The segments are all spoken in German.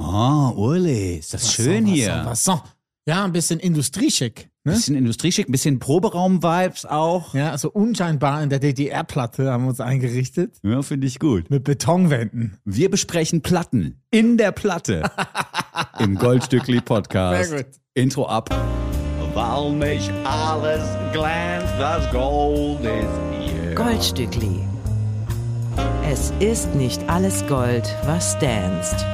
Oh, Uli, ist das schön so, hier. Was so, was so. Ja, ein bisschen industrieschick. Ne? Bisschen Industrieschick, bisschen Proberaum-Vibes auch. Ja, so unscheinbar in der DDR-Platte haben wir uns eingerichtet. Ja, finde ich gut. Mit Betonwänden. Wir besprechen Platten in der Platte im Goldstückli Podcast. Sehr gut. Intro ab. Weil nicht alles glänzt, das Gold ist hier. Goldstückli. Es ist nicht alles Gold, was danst.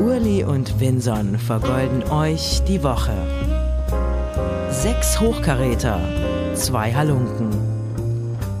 Urli und Vinson vergolden euch die Woche. Sechs Hochkaräter, zwei Halunken.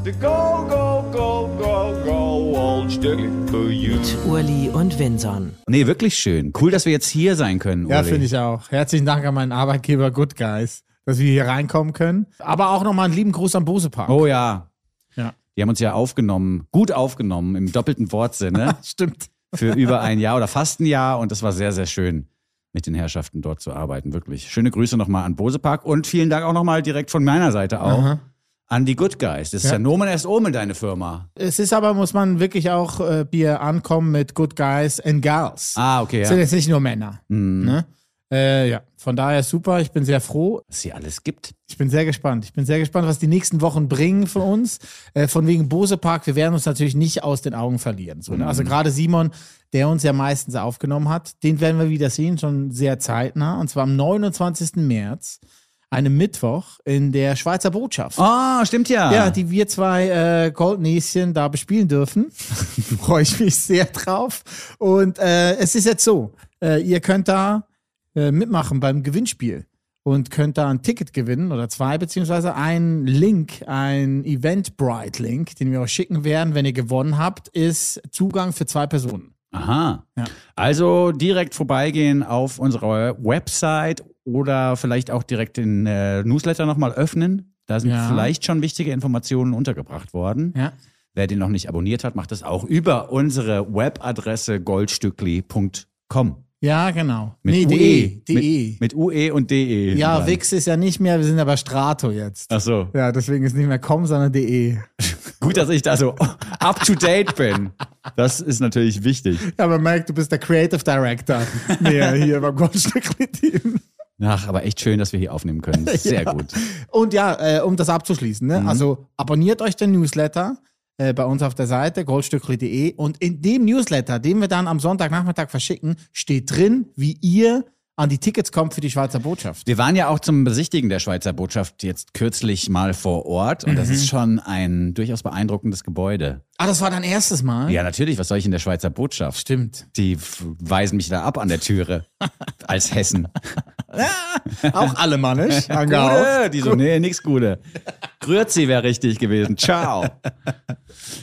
The go, go, go, go, go, old Stückli for you. Urli und Vinson. Nee, wirklich schön. Cool, dass wir jetzt hier sein können, Ja, Uli. finde ich auch. Herzlichen Dank an meinen Arbeitgeber Good Guys, dass wir hier reinkommen können. Aber auch nochmal einen lieben Gruß am Bosepark. Oh ja. Ja. Die haben uns ja aufgenommen, gut aufgenommen, im doppelten Wortsinne, Stimmt. Für über ein Jahr oder fast ein Jahr. Und das war sehr, sehr schön, mit den Herrschaften dort zu arbeiten. Wirklich. Schöne Grüße nochmal an Bosepark und vielen Dank auch nochmal direkt von meiner Seite auch Aha. an die Good Guys. Das ist ja, Ja. Nomen erst Omen, deine Firma. Es ist aber, muss man wirklich auch äh, Bier ankommen mit Good Guys and Girls. Ah, okay, Es sind ja. jetzt nicht nur Männer. Mhm. Ne? Äh, ja, von daher super. Ich bin sehr froh. Was hier alles gibt. Ich bin sehr gespannt. Ich bin sehr gespannt, was die nächsten Wochen bringen für uns. Äh, von wegen Bose Park, wir werden uns natürlich nicht aus den Augen verlieren. So, ne? Also gerade Simon, der uns ja meistens aufgenommen hat, den werden wir wieder sehen, schon sehr zeitnah. Und zwar am 29. März, einem Mittwoch, in der Schweizer Botschaft. Ah, stimmt ja. Ja, die wir zwei äh, Goldnäschen da bespielen dürfen. Freue ich mich sehr drauf. Und äh, es ist jetzt so, äh, ihr könnt da äh, mitmachen beim Gewinnspiel und könnt da ein Ticket gewinnen oder zwei, beziehungsweise ein Link, ein Eventbrite-Link, den wir euch schicken werden, wenn ihr gewonnen habt, ist Zugang für zwei Personen. Aha. Ja. Also direkt vorbeigehen auf unserer Website oder vielleicht auch direkt den äh, Newsletter nochmal öffnen. Da sind Ja. vielleicht schon wichtige Informationen untergebracht worden. Ja. Wer den noch nicht abonniert hat, macht das auch über unsere Webadresse goldstückli.com. Ja, genau. Mit nee, UE. de. de. Mit, mit UE und DE. ja, dran. Wix ist ja nicht mehr, wir sind aber Strato jetzt. Ach so. Ja, deswegen ist nicht mehr com, sondern de. Gut, dass ich da so up to date bin. Das ist natürlich wichtig. Ja, man merkt, du bist der Creative Director mehr hier beim Goldstückli-Team. Ach, aber echt schön, dass wir hier aufnehmen können. Sehr Ja. gut. Und ja, äh, um das abzuschließen, ne? Mhm. also abonniert euch den Newsletter äh, bei uns auf der Seite goldstückli.de und in dem Newsletter, den wir dann am Sonntagnachmittag verschicken, steht drin, wie ihr an die Tickets kommt für die Schweizer Botschaft. Wir waren ja auch zum Besichtigen der Schweizer Botschaft jetzt kürzlich mal vor Ort und Mhm. das ist schon ein durchaus beeindruckendes Gebäude. Ah, das war dein erstes Mal? Ja, natürlich, was soll ich in der Schweizer Botschaft? Stimmt. Die weisen mich da ab an der Türe als Hessen. Auch alemannisch angehaucht. Gute, die so, nee, nix Gute. Grüezi wäre richtig gewesen. Ciao.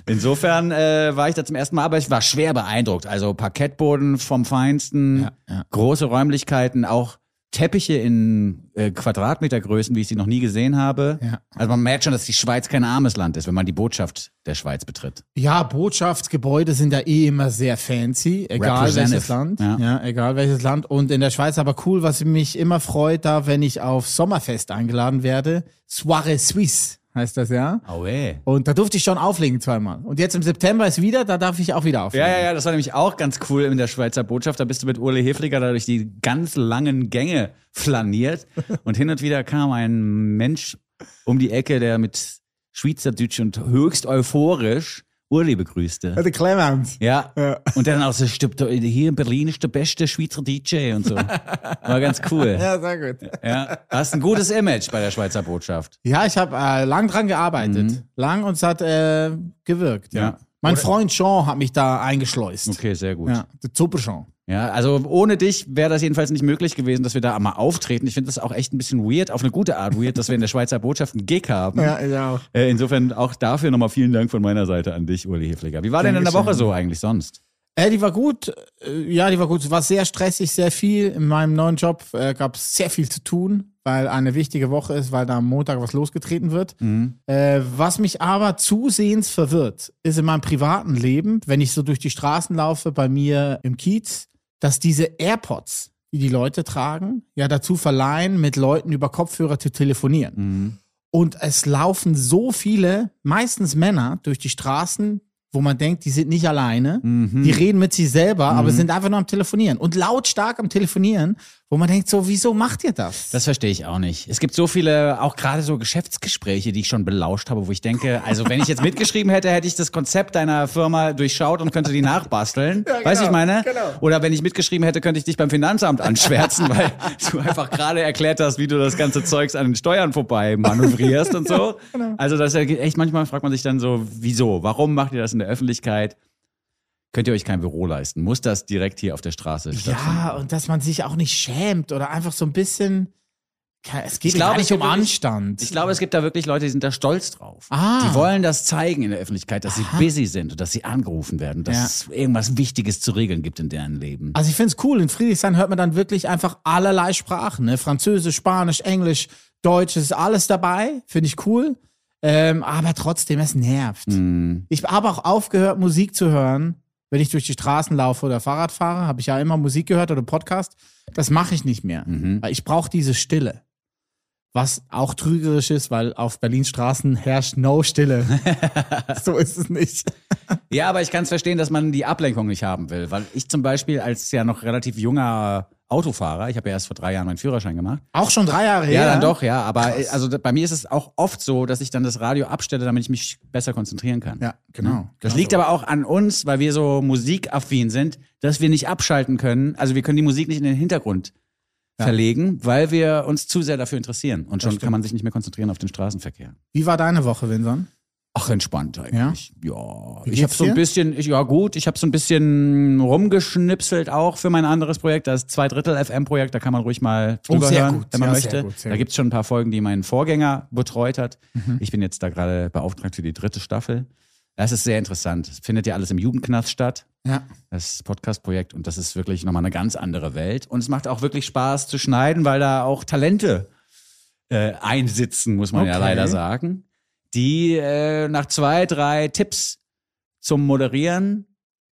Insofern äh, war ich da zum ersten Mal, aber ich war schwer beeindruckt. Also Parkettboden vom Feinsten, ja. große Räumlichkeiten, auch Teppiche in äh, Quadratmetergrößen, wie ich sie noch nie gesehen habe. Ja. Also man merkt schon, dass die Schweiz kein armes Land ist, wenn man die Botschaft der Schweiz betritt. Ja, Botschaftsgebäude sind ja eh immer sehr fancy, egal welches. Land. Ja. Ja. egal welches Land. Und in der Schweiz aber cool, was mich immer freut, da wenn ich auf Sommerfest eingeladen werde. Soirée Suisse heißt das ja. Aue. Und da durfte ich schon auflegen zweimal. Und jetzt im September ist wieder, da darf ich auch wieder auflegen. Ja, ja, ja, das war nämlich auch ganz cool in der Schweizer Botschaft. Da bist du mit Uli Hefliger da durch die ganz langen Gänge flaniert. Und hin und wieder kam ein Mensch um die Ecke, der mit Schweizerdeutsch und höchst euphorisch Uli begrüßte. Der Clemens. Ja. Ja. Und dann auch so, hier in Berlin ist der beste Schweizer DJ und so. War ganz cool. Ja, sehr gut. Ja. Hast ein gutes Image bei der Schweizer Botschaft. Ja, ich habe äh, lang dran gearbeitet. Lang und es hat äh, gewirkt. Ja. Mhm. Ja. Mein Freund Jean hat mich da eingeschleust. Okay, sehr gut. Ja, der Super Jean. Ja, also ohne dich wäre das jedenfalls nicht möglich gewesen, dass wir da mal auftreten. Ich finde das auch echt ein bisschen weird, auf eine gute Art weird, dass wir in der Schweizer Botschaft einen Gig haben. Ja, ich auch. Äh, insofern auch dafür nochmal vielen Dank von meiner Seite an dich, Uli Hefliger. Wie war denn in der Dankeschön. Woche so eigentlich sonst? Äh, die war gut. Äh, Ja, die war gut. Es war sehr stressig, sehr viel. In meinem neuen Job äh, gab es sehr viel zu tun, weil eine wichtige Woche ist, weil da am Montag was losgetreten wird. Äh, was mich aber zusehends verwirrt, ist in meinem privaten Leben, wenn ich so durch die Straßen laufe, bei mir im Kiez, dass diese AirPods, die die Leute tragen, ja dazu verleihen, mit Leuten über Kopfhörer zu telefonieren. Und es laufen so viele, meistens Männer, durch die Straßen, wo man denkt, die sind nicht alleine. Mhm. Die reden mit sich selber, aber sind einfach nur am Telefonieren. Und lautstark am Telefonieren, wo man denkt, so, wieso macht ihr das? Das verstehe ich auch nicht. Es gibt so viele, auch gerade so Geschäftsgespräche, die ich schon belauscht habe, wo ich denke, also wenn ich jetzt mitgeschrieben hätte, hätte ich das Konzept deiner Firma durchschaut und könnte die nachbasteln. weißt du, ich meine? Oder wenn ich mitgeschrieben hätte, könnte ich dich beim Finanzamt anschwärzen, weil du einfach gerade erklärt hast, wie du das ganze Zeugs an den Steuern vorbei manövrierst und so. Also das ist ja echt, manchmal fragt man sich dann so, wieso? Warum macht ihr das in der Öffentlichkeit? Könnt ihr euch kein Büro leisten? Muss das direkt hier auf der Straße stattfinden? Ja, und dass man sich auch nicht schämt oder einfach so ein bisschen. Es geht Ich glaube, nicht um Anstand. Ich glaube, es gibt da wirklich Leute, die sind da stolz drauf. Ah. Die wollen das zeigen in der Öffentlichkeit, dass sie busy sind und dass sie angerufen werden, dass Ja. es irgendwas Wichtiges zu regeln gibt in deren Leben. Also ich finde es cool, in Friedrichshain hört man dann wirklich einfach allerlei Sprachen. Ne? Französisch, Spanisch, Englisch, Deutsch, ist alles dabei. Finde ich cool. Ähm, aber trotzdem, es nervt. Hm. Ich habe auch aufgehört, Musik zu hören, wenn ich durch die Straßen laufe oder Fahrrad fahre. Habe ich ja immer Musik gehört oder Podcast. Das mache ich nicht mehr. Mhm. Weil ich brauche diese Stille. Was auch trügerisch ist, weil auf Berlins Straßen herrscht no Stille. so ist es nicht. Ja, aber ich kann es verstehen, dass man die Ablenkung nicht haben will. Weil ich zum Beispiel als ja noch relativ junger Autofahrer, ich habe ja erst vor drei Jahren meinen Führerschein gemacht. Auch schon drei Jahre her. Ja, dann doch, ja. Aber äh, also bei mir ist es auch oft so, dass ich dann das Radio abstelle, damit ich mich besser konzentrieren kann. Ja, genau. Das genau liegt so. aber auch an uns, weil wir so musikaffin sind, dass wir nicht abschalten können. Also wir können die Musik nicht in den Hintergrund verlegen, weil wir uns zu sehr dafür interessieren. Und schon kann man sich nicht mehr konzentrieren auf den Straßenverkehr. Wie war deine Woche, Vincent? Ach, entspannt eigentlich. Ja, Wie ich habe so ein bisschen, ich, ja gut, ich habe so ein bisschen rumgeschnipselt auch für mein anderes Projekt, das zwei Drittel FM-Projekt, da kann man ruhig mal Oh, drüber sehr hören, gut. wenn man Ja, möchte. sehr gut, sehr da gibt's schon ein paar Folgen, die mein Vorgänger betreut hat. Mhm. Ich bin jetzt da gerade beauftragt für die dritte Staffel. Das ist sehr interessant. Es findet ja alles im Jugendknast statt. Ja. Das Podcast-Projekt und das ist wirklich nochmal eine ganz andere Welt. Und es macht auch wirklich Spaß zu schneiden, weil da auch Talente äh, einsitzen, muss man ja Okay. leider sagen, die äh, nach zwei, drei Tipps zum Moderieren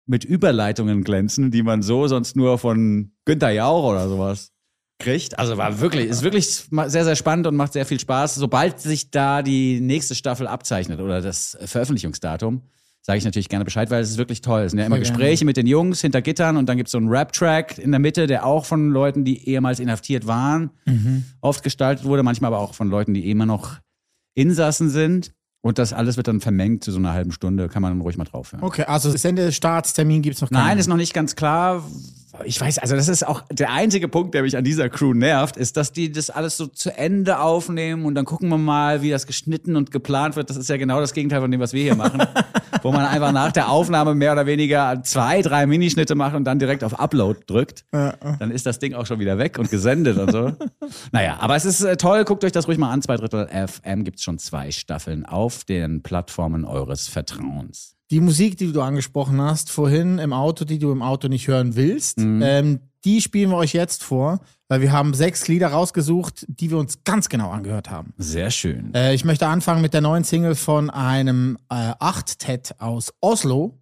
mit Überleitungen glänzen, die man so sonst nur von Günther Jauch oder sowas kriegt. Also war wirklich, ist wirklich sehr, sehr spannend und macht sehr viel Spaß. Sobald sich da die nächste Staffel abzeichnet oder das Veröffentlichungsdatum, sage ich natürlich gerne Bescheid, weil es ist wirklich toll. Es sind ja immer. Gespräche mit den Jungs hinter Gittern und dann gibt es so einen Rap-Track in der Mitte, der auch von Leuten, die ehemals inhaftiert waren, Mhm. oft gestaltet wurde, manchmal aber auch von Leuten, die immer noch Insassen sind. Und das alles wird dann vermengt zu so einer halben Stunde, kann man dann ruhig mal drauf hören. Okay, also Sendestartstermin gibt's noch keinen. Nein, ist noch nicht ganz klar. Ich weiß, also das ist auch der einzige Punkt, der mich an dieser Crew nervt, ist, dass die das alles so zu Ende aufnehmen und dann gucken wir mal, wie das geschnitten und geplant wird. Das ist ja genau das Gegenteil von dem, was wir hier machen. wo man einfach nach der Aufnahme mehr oder weniger zwei, drei Minischnitte macht und dann direkt auf Upload drückt. Dann ist das Ding auch schon wieder weg und gesendet und so. Naja, aber es ist äh, toll. Guckt euch das ruhig mal an. Zwei Drittel FM gibt's schon zwei Staffeln auf den Plattformen eures Vertrauens. Die Musik, die du angesprochen hast, vorhin im Auto, die du im Auto nicht hören willst, ähm, die spielen wir euch jetzt vor, weil wir haben sechs Lieder rausgesucht, die wir uns ganz genau angehört haben. Sehr schön. Äh, ich möchte anfangen mit der neuen Single von einem äh, Achtet aus Oslo,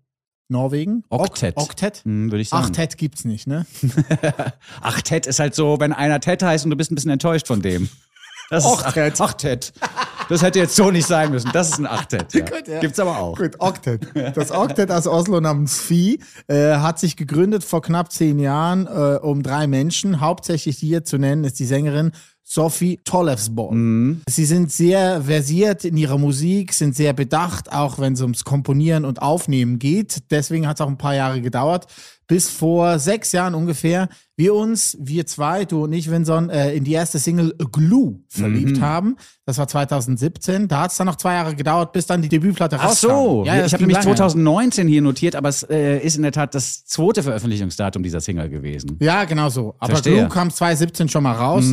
Norwegen. Oktet. Ok Oktet. Hm, Würde ich sagen. Achtet gibt's nicht, ne? Ach, Ted ist halt so, wenn einer Ted heißt und du bist ein bisschen enttäuscht von dem. Das ist Och, Ted. Ach, Ted. Das hätte jetzt so nicht sein müssen. Das ist ein Achtet. Ja. Gut, ja. Gibt's aber auch. Gut, Octet. Das Octet aus Oslo namens Vieh äh, hat sich gegründet vor knapp zehn Jahren äh, um drei Menschen. Hauptsächlich hier zu nennen ist die Sängerin Sophie Tollefsborn. Sie sind sehr versiert in ihrer Musik, sind sehr bedacht, auch wenn es ums Komponieren und Aufnehmen geht. Deswegen hat es auch ein paar Jahre gedauert, bis vor sechs Jahren ungefähr wir uns, wir zwei, du und ich, Vinson, äh, in die erste Single Glue verliebt haben. Das war 2017. Da hat es dann noch zwei Jahre gedauert, bis dann die Debütplatte Ach rauskam. so, ja, ich habe nämlich lange. 2019 hier notiert, aber es äh, ist in der Tat das zweite Veröffentlichungsdatum dieser Single gewesen. Ja, genau so. Aber Verstehe. Mhm. Glue kam 2017 schon mal raus.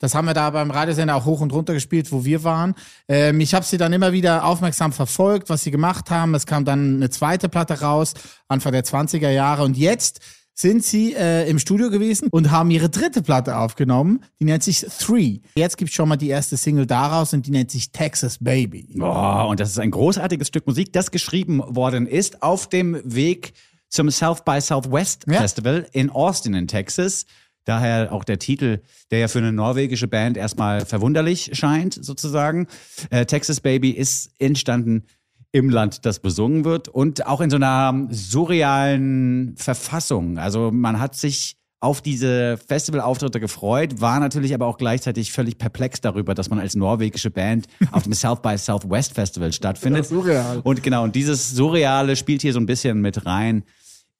Das haben wir da beim Radiosender auch hoch und runter gespielt, wo wir waren. Ähm, ich habe sie dann immer wieder aufmerksam verfolgt, was sie gemacht haben. Es kam dann eine zweite Platte raus, Anfang der 20er Jahre. Und jetzt sind sie äh, im Studio gewesen und haben ihre dritte Platte aufgenommen. Die nennt sich Three. Jetzt gibt's schon mal die erste Single daraus und die nennt sich Texas Baby. Boah, und das ist ein großartiges Stück Musik, das geschrieben worden ist auf dem Weg zum South by Southwest Ja. Festival in Austin in Texas. Daher auch der Titel, der ja für eine norwegische Band erstmal verwunderlich scheint, sozusagen. Äh, Texas Baby ist entstanden im Land, das besungen wird und auch in so einer surrealen Verfassung. Also man hat sich auf diese Festivalauftritte gefreut, war natürlich aber auch gleichzeitig völlig perplex darüber, dass man als norwegische Band auf dem South by Southwest Festival stattfindet. surreal. Und genau, und dieses Surreale spielt hier so ein bisschen mit rein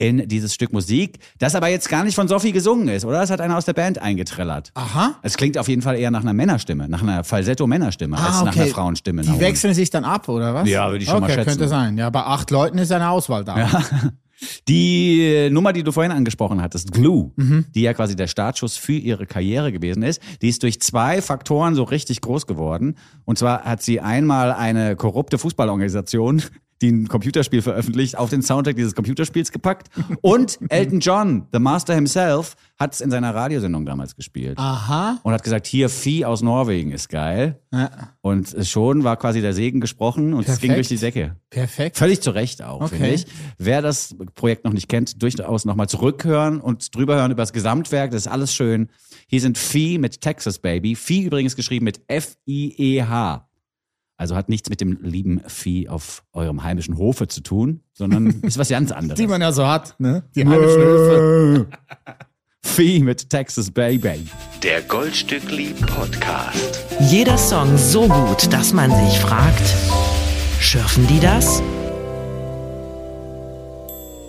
in dieses Stück Musik, das aber jetzt gar nicht von Sophie gesungen ist, oder? Das hat einer aus der Band eingetrellert. Aha. Es klingt auf jeden Fall eher nach einer Männerstimme, nach einer Falsetto-Männerstimme, als nach einer Frauenstimme. Ah, Die wechseln sich dann ab, oder was? Ja, würde ich schon okay, mal schätzen. könnte sein. Ja, bei acht Leuten ist eine Auswahl da. Die äh, Nummer, die du vorhin angesprochen hattest, Glue, die ja quasi der Startschuss für ihre Karriere gewesen ist, die ist durch zwei Faktoren so richtig groß geworden. Und zwar hat sie einmal eine korrupte Fußballorganisation, die ein Computerspiel veröffentlicht, auf den Soundtrack dieses Computerspiels gepackt. Und Elton John, the Master himself, hat es in seiner Radiosendung damals gespielt. Aha. Und hat gesagt, hier, Vieh aus Norwegen ist geil. Ja, Und schon war quasi der Segen gesprochen und es ging Perfekt. durch die Decke. perfekt. Völlig zu Recht auch, Okay. finde ich. Wer das Projekt noch nicht kennt, durchaus nochmal zurückhören und drüber hören über das Gesamtwerk. Das ist alles schön. Hier sind Vieh mit Texas Baby. Vieh übrigens geschrieben mit F-I-E-H. Also hat nichts mit dem lieben Vieh auf eurem heimischen Hofe zu tun, sondern ist was ganz anderes. Die man ja so hat, ne? Die heimischen Höfe. Vieh mit Texas Baby. Der Goldstückli Podcast. Jeder Song so gut, dass man sich fragt, schürfen die das?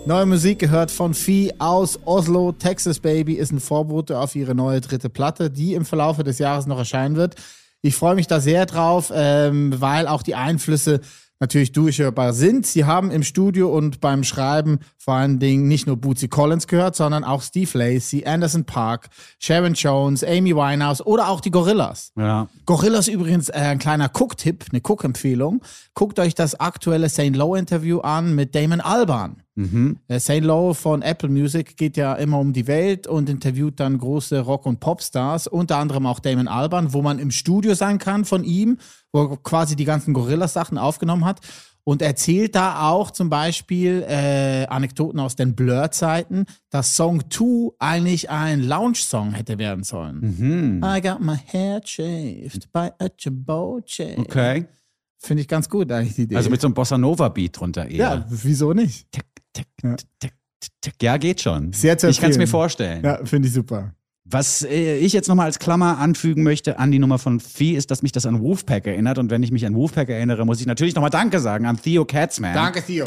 Neue Musik gehört von Vieh aus Oslo. Texas Baby ist ein Vorbote auf ihre neue dritte Platte, die im Verlaufe des Jahres noch erscheinen wird. Ich freue mich da sehr drauf, ähm, weil auch die Einflüsse natürlich durchhörbar sind. Sie haben im Studio und beim Schreiben vor allen Dingen nicht nur Bootsy Collins gehört, sondern auch Steve Lacey, Anderson Park, Sharon Jones, Amy Winehouse oder auch die Gorillas. Ja. Gorillas übrigens äh, ein kleiner Cook-Tipp, eine Cook-Empfehlung. Guckt euch das aktuelle St. Lowe-Interview an mit Damon Alban. Äh, St. Lowe von Apple Music geht ja immer um die Welt und interviewt dann große Rock- und Popstars, unter anderem auch Damon Alban, wo man im Studio sein kann von ihm, wo er quasi die ganzen Gorillas-Sachen aufgenommen hat. Und erzählt da auch zum Beispiel äh, Anekdoten aus den Blur-Zeiten, dass Song 2 eigentlich ein Lounge-Song hätte werden sollen. I got my hair shaved by a Chiboche. Okay. Finde ich ganz gut eigentlich die Idee. Also mit so einem Bossa Nova Beat drunter eher. ja, wieso nicht? Tick, tick, Ja. tick, tick, tick. Ja, geht schon. Sehr zu ich kann es mir vorstellen. Ja, finde ich super. Was äh, ich jetzt nochmal als Klammer anfügen möchte an die Nummer von Vieh, ist, dass mich das an Wolfpack erinnert. Und wenn ich mich an Wolfpack erinnere, muss ich natürlich nochmal Danke sagen an Theo Katzman, Danke, Theo.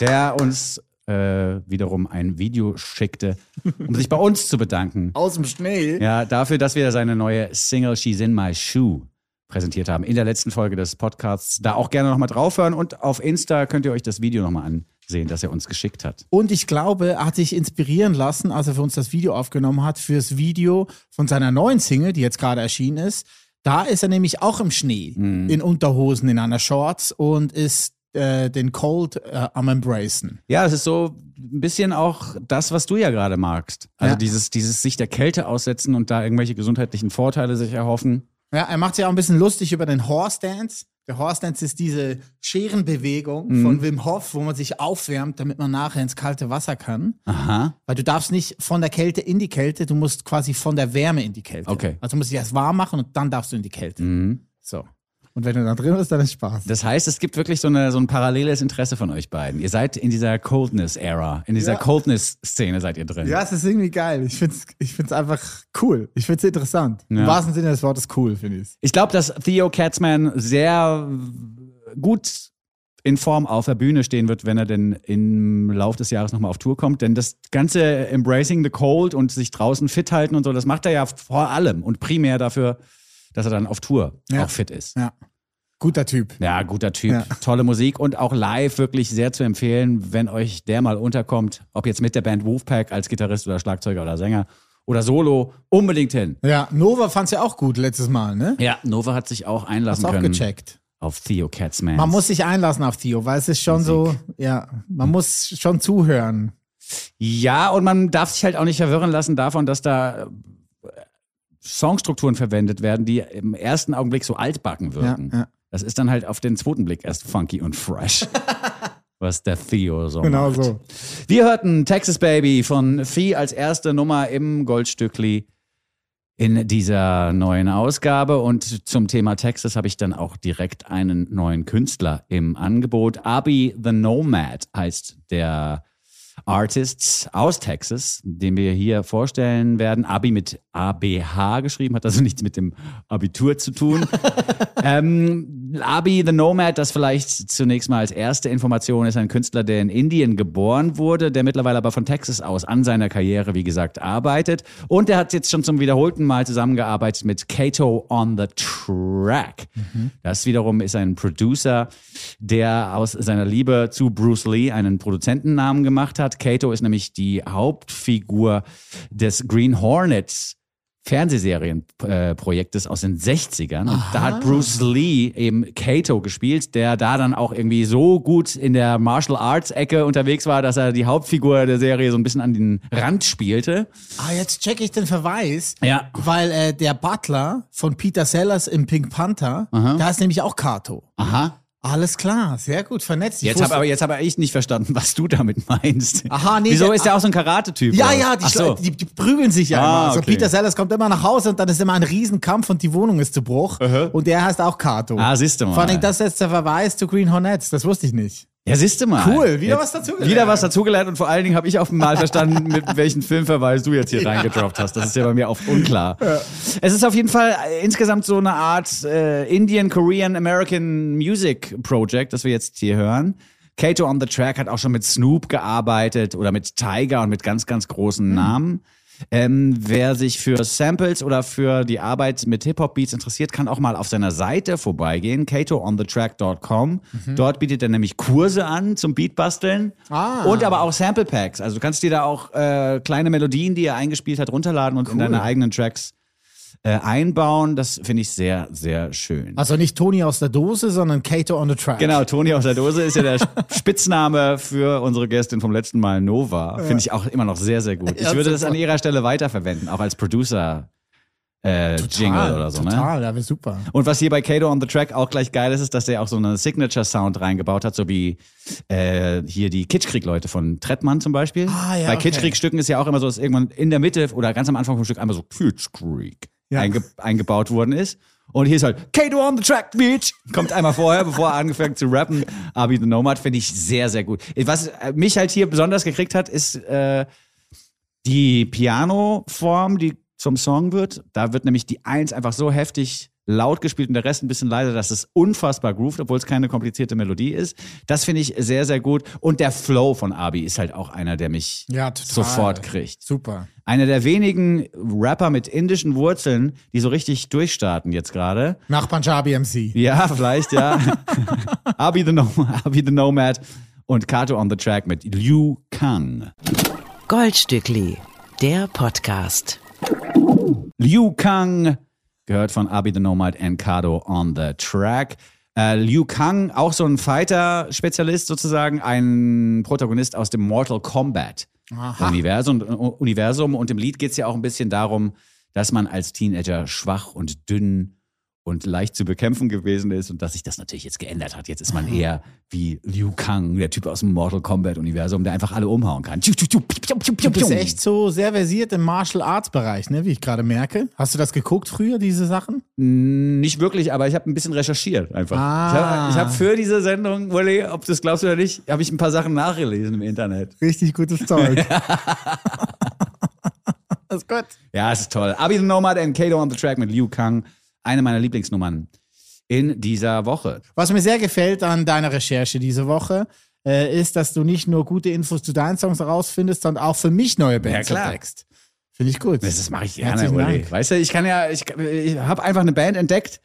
der uns äh, wiederum ein Video schickte, um sich bei uns zu bedanken. Aus dem Schnee. Ja, dafür, dass wir seine neue Single She's in My Shoe präsentiert haben in der letzten Folge des Podcasts. Da auch gerne nochmal draufhören und auf Insta könnt ihr euch das Video nochmal ansehen, das er uns geschickt hat. Und ich glaube, er hat sich inspirieren lassen, als er für uns das Video aufgenommen hat, fürs Video von seiner neuen Single, die jetzt gerade erschienen ist. Da ist er nämlich auch im Schnee, Mhm. in Unterhosen, in einer Shorts und ist äh, den Cold äh, am Embracen. Ja, es ist so ein bisschen auch das, was du ja gerade magst. Also Ja. dieses, dieses sich der Kälte aussetzen und da irgendwelche gesundheitlichen Vorteile sich erhoffen. Ja, er macht sich auch ein bisschen lustig über den Horse Dance. Der Horse Dance ist diese Scherenbewegung Mhm. von Wim Hof, wo man sich aufwärmt, damit man nachher ins kalte Wasser kann. Aha. Weil du darfst nicht von der Kälte in die Kälte, du musst quasi von der Wärme in die Kälte. Okay. Also du musst dich erst warm machen und dann darfst du in die Kälte. Mhm. So. Und wenn du da drin bist, dann ist Spaß. Das heißt, es gibt wirklich so, eine, so ein paralleles Interesse von euch beiden. Ihr seid in dieser Coldness-Ära, in dieser Ja. Coldness-Szene seid ihr drin. Ja, es ist irgendwie geil. Ich find's, ich find's einfach cool. Ich find's interessant. Ja. Im wahrsten Sinne des Wortes cool, finde ich. Ich glaube, dass Theo Katzman sehr gut in Form auf der Bühne stehen wird, wenn er denn im Lauf des Jahres nochmal auf Tour kommt. Denn das ganze Embracing the Cold und sich draußen fit halten und so, das macht er ja vor allem und primär dafür, dass er dann auf Tour Ja. auch fit ist. Ja. Guter Typ. Ja, guter Typ. Ja. Tolle Musik und auch live wirklich sehr zu empfehlen, wenn euch der mal unterkommt, ob jetzt mit der Band Wolfpack als Gitarrist oder Schlagzeuger oder Sänger oder Solo, unbedingt hin. Ja, Nova fand's ja auch gut letztes Mal, ne? Ja, Nova hat sich auch Hast einlassen auch können gecheckt. auf Theo Katzman. Man muss sich einlassen auf Theo, weil es ist schon so, ja, man muss schon zuhören. Ja, und man darf sich halt auch nicht verwirren lassen davon, dass da Songstrukturen verwendet werden, die im ersten Augenblick so altbacken wirken. Ja, ja. Das ist dann halt auf den zweiten Blick erst funky und fresh. was der Theo so Genau macht. so. Wir hörten Texas Baby von Vieh als erste Nummer im Goldstückli. in dieser neuen Ausgabe. Und zum Thema Texas habe ich dann auch direkt einen neuen Künstler im Angebot. Abi the Nomad heißt der Artist aus Texas, den wir hier vorstellen werden. Abi mit ABH geschrieben, hat also nichts mit dem Abitur zu tun. ähm, Abi the Nomad, das vielleicht zunächst mal als erste Information ist, ein Künstler, der in Indien geboren wurde, der mittlerweile aber von Texas aus an seiner Karriere, wie gesagt, arbeitet. Und der hat jetzt schon zum wiederholten Mal zusammengearbeitet mit Kato on the Track. Das wiederum ist ein Producer, der aus seiner Liebe zu Bruce Lee einen Produzentennamen gemacht hat. Kato ist nämlich die Hauptfigur des Green Hornets Fernsehserienprojektes aus den 60ern. Und da hat Bruce Lee eben Kato gespielt, der da dann auch irgendwie so gut in der Martial Arts Ecke unterwegs war, dass er die Hauptfigur der Serie so ein bisschen an den Rand spielte. Ah, jetzt check ich den Verweis. Ja. Weil äh, der Butler von Peter Sellers im Pink Panther, da ist nämlich auch Kato. Aha. Alles klar, sehr gut vernetzt. Ich Jetzt habe aber jetzt habe ich nicht verstanden, was du damit meinst. Aha, nee, Wieso der- ist der auch so ein Karate-Typ? Ja, ja, die, so. die, die prügeln sich ja Ah, immer. Also okay. Peter Sellers kommt immer nach Hause und dann ist immer ein Riesenkampf und die Wohnung ist zu Bruch. Und der heißt auch Kato. Ah, siehst du mal. Vor allem, das ist jetzt der Verweis zu Green Hornets. Das wusste ich nicht. Ja, siehst du mal. Cool, wieder was dazugelernt. Wieder was dazugelernt und vor allen Dingen habe ich auf einmal verstanden, mit welchen Filmverweis du jetzt hier reingedroppt hast. Das ist ja bei mir oft unklar. Es ist auf jeden Fall äh, insgesamt so eine Art äh, Indian, Korean, American Music Project, das wir jetzt hier hören. Kato on the Track hat auch schon mit Snoop gearbeitet oder mit Tiger und mit ganz, ganz großen Namen. Ähm, wer sich für Samples oder für die Arbeit mit Hip-Hop-Beats interessiert, kann auch mal auf seiner Seite vorbeigehen, katoonthetrack.com. Dort bietet er nämlich Kurse an zum Beatbasteln Ah. und aber auch Sample Packs. Also du kannst dir da auch äh, kleine Melodien, die er eingespielt hat, runterladen und in deine eigenen Tracks äh, einbauen. Das finde ich sehr, sehr schön. Also nicht Toni aus der Dose, sondern Kato on the Track. Genau, Toni aus der Dose ist ja der Spitzname für unsere Gästin vom letzten Mal, Nova. Finde ich auch immer noch sehr, sehr gut. Ich würde das an ihrer Stelle weiterverwenden, auch als Producer. Äh, Jingle oder so, ne? Total, ja, wäre super. Und was hier bei Kato on the Track auch gleich geil ist, ist, dass der auch so einen Signature-Sound reingebaut hat, so wie äh, hier die Kitschkrieg-Leute von Trettmann zum Beispiel. Ah, ja, bei okay. Kitschkrieg-Stücken ist ja auch immer so, dass irgendwann in der Mitte oder ganz am Anfang vom Stück einmal so Kitschkrieg Ja. einge eingebaut worden ist. Und hier ist halt Kato on the Track, bitch. Kommt einmal vorher, bevor er angefangen zu rappen. Abi the Nomad finde ich sehr, sehr gut. Was mich halt hier besonders gekriegt hat, ist äh, die Piano-Form, die zum Song wird. Da wird nämlich die Eins einfach so heftig laut gespielt und der Rest ein bisschen leiser, dass es unfassbar groovt, obwohl es keine komplizierte Melodie ist. Das finde ich sehr, sehr gut. Und der Flow von Abi ist halt auch einer, der mich Ja, sofort kriegt. Super. Einer der wenigen Rapper mit indischen Wurzeln, die so richtig durchstarten jetzt gerade. Nach Punjabi MC. Ja, vielleicht, ja. Abi the, Abi the Nomad und Kato on the Track mit Liu Kang. Goldstückli, der Podcast. Liu Kang, gehört von Abi the Nomad and Kato on the Track. Äh, Liu Kang, auch so ein Fighter-Spezialist sozusagen, ein Protagonist aus dem Mortal Kombat Universum. Universum. Und im Lied geht es ja auch ein bisschen darum, dass man als Teenager schwach und dünn und leicht zu bekämpfen gewesen ist und dass sich das natürlich jetzt geändert hat. Jetzt ist man eher wie Liu Kang, der Typ aus dem Mortal Kombat Universum, der einfach alle umhauen kann. Du bist echt so sehr versiert im Martial Arts Bereich, ne, wie ich gerade merke. Hast du das geguckt früher, diese Sachen? Nicht wirklich, aber ich habe ein bisschen recherchiert einfach. Ah. Ich habe hab für diese Sendung, Willi, ob du es glaubst oder nicht, habe ich ein paar Sachen nachgelesen im Internet. Richtig gutes Zeug. das ist gut. Ja, es ist toll. Abi the Nomad and Kato on the Track mit Liu Kang. Eine meiner Lieblingsnummern in dieser Woche. Was mir sehr gefällt an deiner Recherche diese Woche, äh, ist, dass du nicht nur gute Infos zu deinen Songs herausfindest, sondern auch für mich neue Bands Ja, entdeckst. Finde ich gut. Das, das mache ich gerne, Uli. Weißt du, ich kann ja, ich, ich habe einfach eine Band entdeckt.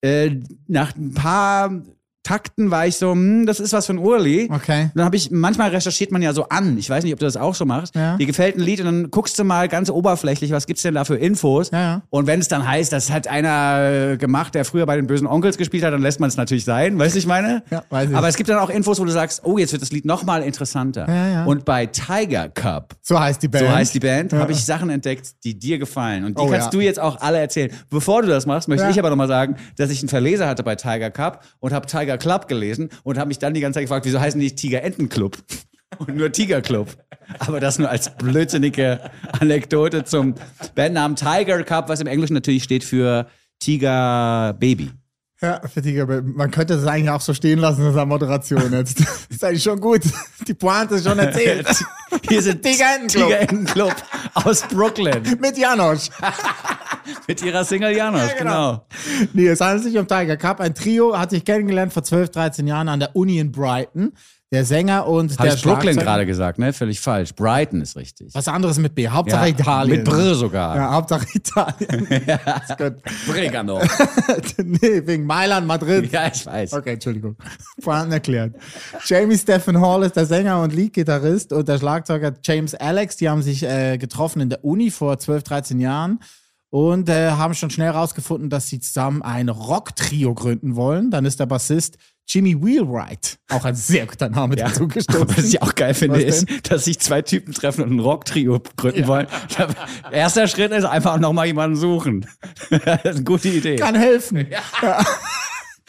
Äh, nach ein paar Takten war ich so, hm, das ist was von Urli. Okay. Dann habe ich, manchmal recherchiert man ja so an. Ich weiß nicht, ob du das auch so machst. Ja. Dir gefällt ein Lied und dann guckst du mal ganz oberflächlich, was gibt's denn da für Infos? Ja, ja. Und wenn es dann heißt, das hat einer äh, gemacht, der früher bei den bösen Onkels gespielt hat, dann lässt man es natürlich sein. Weißt du, ich meine? Ja, weiß ich. Aber es gibt dann auch Infos, wo du sagst, oh, jetzt wird das Lied noch mal interessanter. Ja, ja. Und bei Tiger Cup So heißt die Band. so heißt die Band, Ja. habe ich Sachen entdeckt, die dir gefallen. Und die Oh, kannst ja. du jetzt auch alle erzählen. Bevor du das machst, möchte ich aber nochmal sagen, dass ich einen Verleser hatte bei Tiger Cup und habe Tiger Club gelesen und habe mich dann die ganze Zeit gefragt, wieso heißen die Tiger Enten Club? und nur Tiger Club. Aber das nur als blödsinnige Anekdote zum Bandnamen Tiger Cup, was im Englischen natürlich steht für Tiger Baby. Ja, Baby. Man könnte das eigentlich auch so stehen lassen in seiner Moderation jetzt. Das ist eigentlich schon gut. Die Pointe ist schon erzählt. Hier sind Tiger Entenclub. Tiger Entenclub aus Brooklyn Mit Janosch. mit ihrer Single Janos, genau. Nee, es handelt sich um Tiger Cup. Ein Trio hat sich kennengelernt vor 12, 13 Jahren an der Uni in Brighton. Der Sänger und Habe der ich Brooklyn gerade gesagt, ne? Völlig falsch. Brighton ist richtig. Was anderes mit B. Hauptsache Italien. Mit Brr sogar. Ja, Hauptsache Italien. ist gut. Bregano. nee, wegen Mailand, Madrid. ja, ich weiß. Okay, Entschuldigung. Vorhin erklärt. Jamie Stephen Hall ist der Sänger und Leadgitarrist und der Schlagzeuger James Alex, die haben sich äh, getroffen in der Uni vor 12, 13 Jahren und äh, haben schon schnell herausgefunden, dass sie zusammen ein Rock-Trio gründen wollen. Dann ist der Bassist Jimmy Wheelwright, auch ein sehr guter Name dazu Aber was gestoßen. ich auch geil finde, ist, dass sich zwei Typen treffen und ein Rock-Trio gründen wollen. Erster Schritt ist einfach nochmal jemanden suchen. das ist eine gute Idee. Kann helfen. Ja.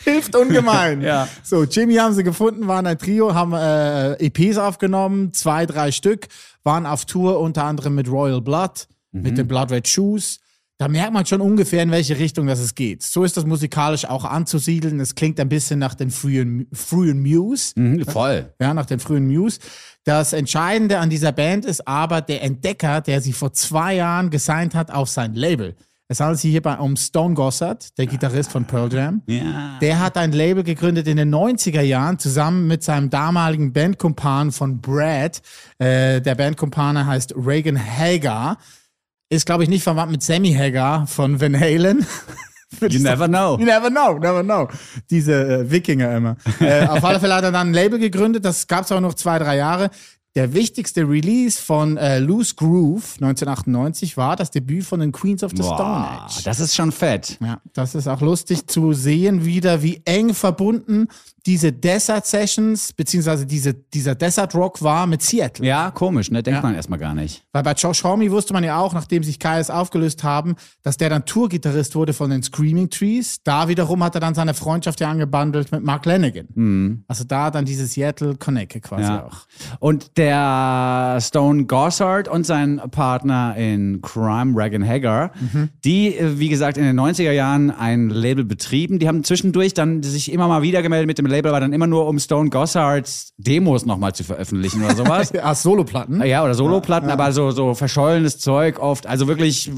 Hilft ungemein. Ja. So, Jimmy haben sie gefunden, waren ein Trio, haben äh, EPs aufgenommen, zwei, drei Stück, waren auf Tour unter anderem mit Royal Blood, mit den Blood Red Shoes. Da merkt man schon ungefähr, in welche Richtung das es geht. So ist das musikalisch auch anzusiedeln. Es klingt ein bisschen nach den frühen, frühen Muse. Mhm, voll. Ja, nach den frühen Muse. Das Entscheidende an dieser Band ist aber der Entdecker, der sie vor zwei Jahren gesigned hat auf sein Label. Es handelt sich hierbei um Stone Gossard, der Gitarrist von Pearl Jam. Ja. Der hat ein Label gegründet in den 90er Jahren zusammen mit seinem damaligen Bandkumpan von Brad. Äh, der Bandkumpane heißt Reagan Hagar. Ist, glaube ich, nicht verwandt mit Sammy Hagar von Van Halen. You never know. You never know, never know. Diese äh, Wikinger immer. äh, auf alle Fälle hat er dann ein Label gegründet, das gab es auch noch zwei, drei Jahre. Der wichtigste Release von äh, Loose Groove 1998 war das Debüt von den Queens of the Stone Boah, Age. das ist schon fett. Ja, das ist auch lustig zu sehen, wieder wie eng verbunden diese Desert Sessions, beziehungsweise diese, dieser Desert Rock war mit Seattle. Ja, komisch, ne? Denkt Ja. man erstmal gar nicht. Weil bei Josh Homme wusste man ja auch, nachdem sich KS aufgelöst haben, dass der dann Tourgitarrist wurde von den Screaming Trees. Da wiederum hat er dann seine Freundschaft ja angebandelt mit Mark Lanigan. Also da dann dieses Seattle Connect quasi Ja. auch. Und der Stone Gossard und sein Partner in Crime, Reagan Hagar, Mhm. die, äh, wie gesagt, in den 90er Jahren ein Label betrieben. Die haben zwischendurch dann sich immer mal wieder gemeldet mit dem Label, aber dann immer nur, um Stone Gossards Demos nochmal zu veröffentlichen oder sowas. Ja, Soloplatten. Ja, oder Soloplatten, aber so, so verschollenes Zeug oft. Also wirklich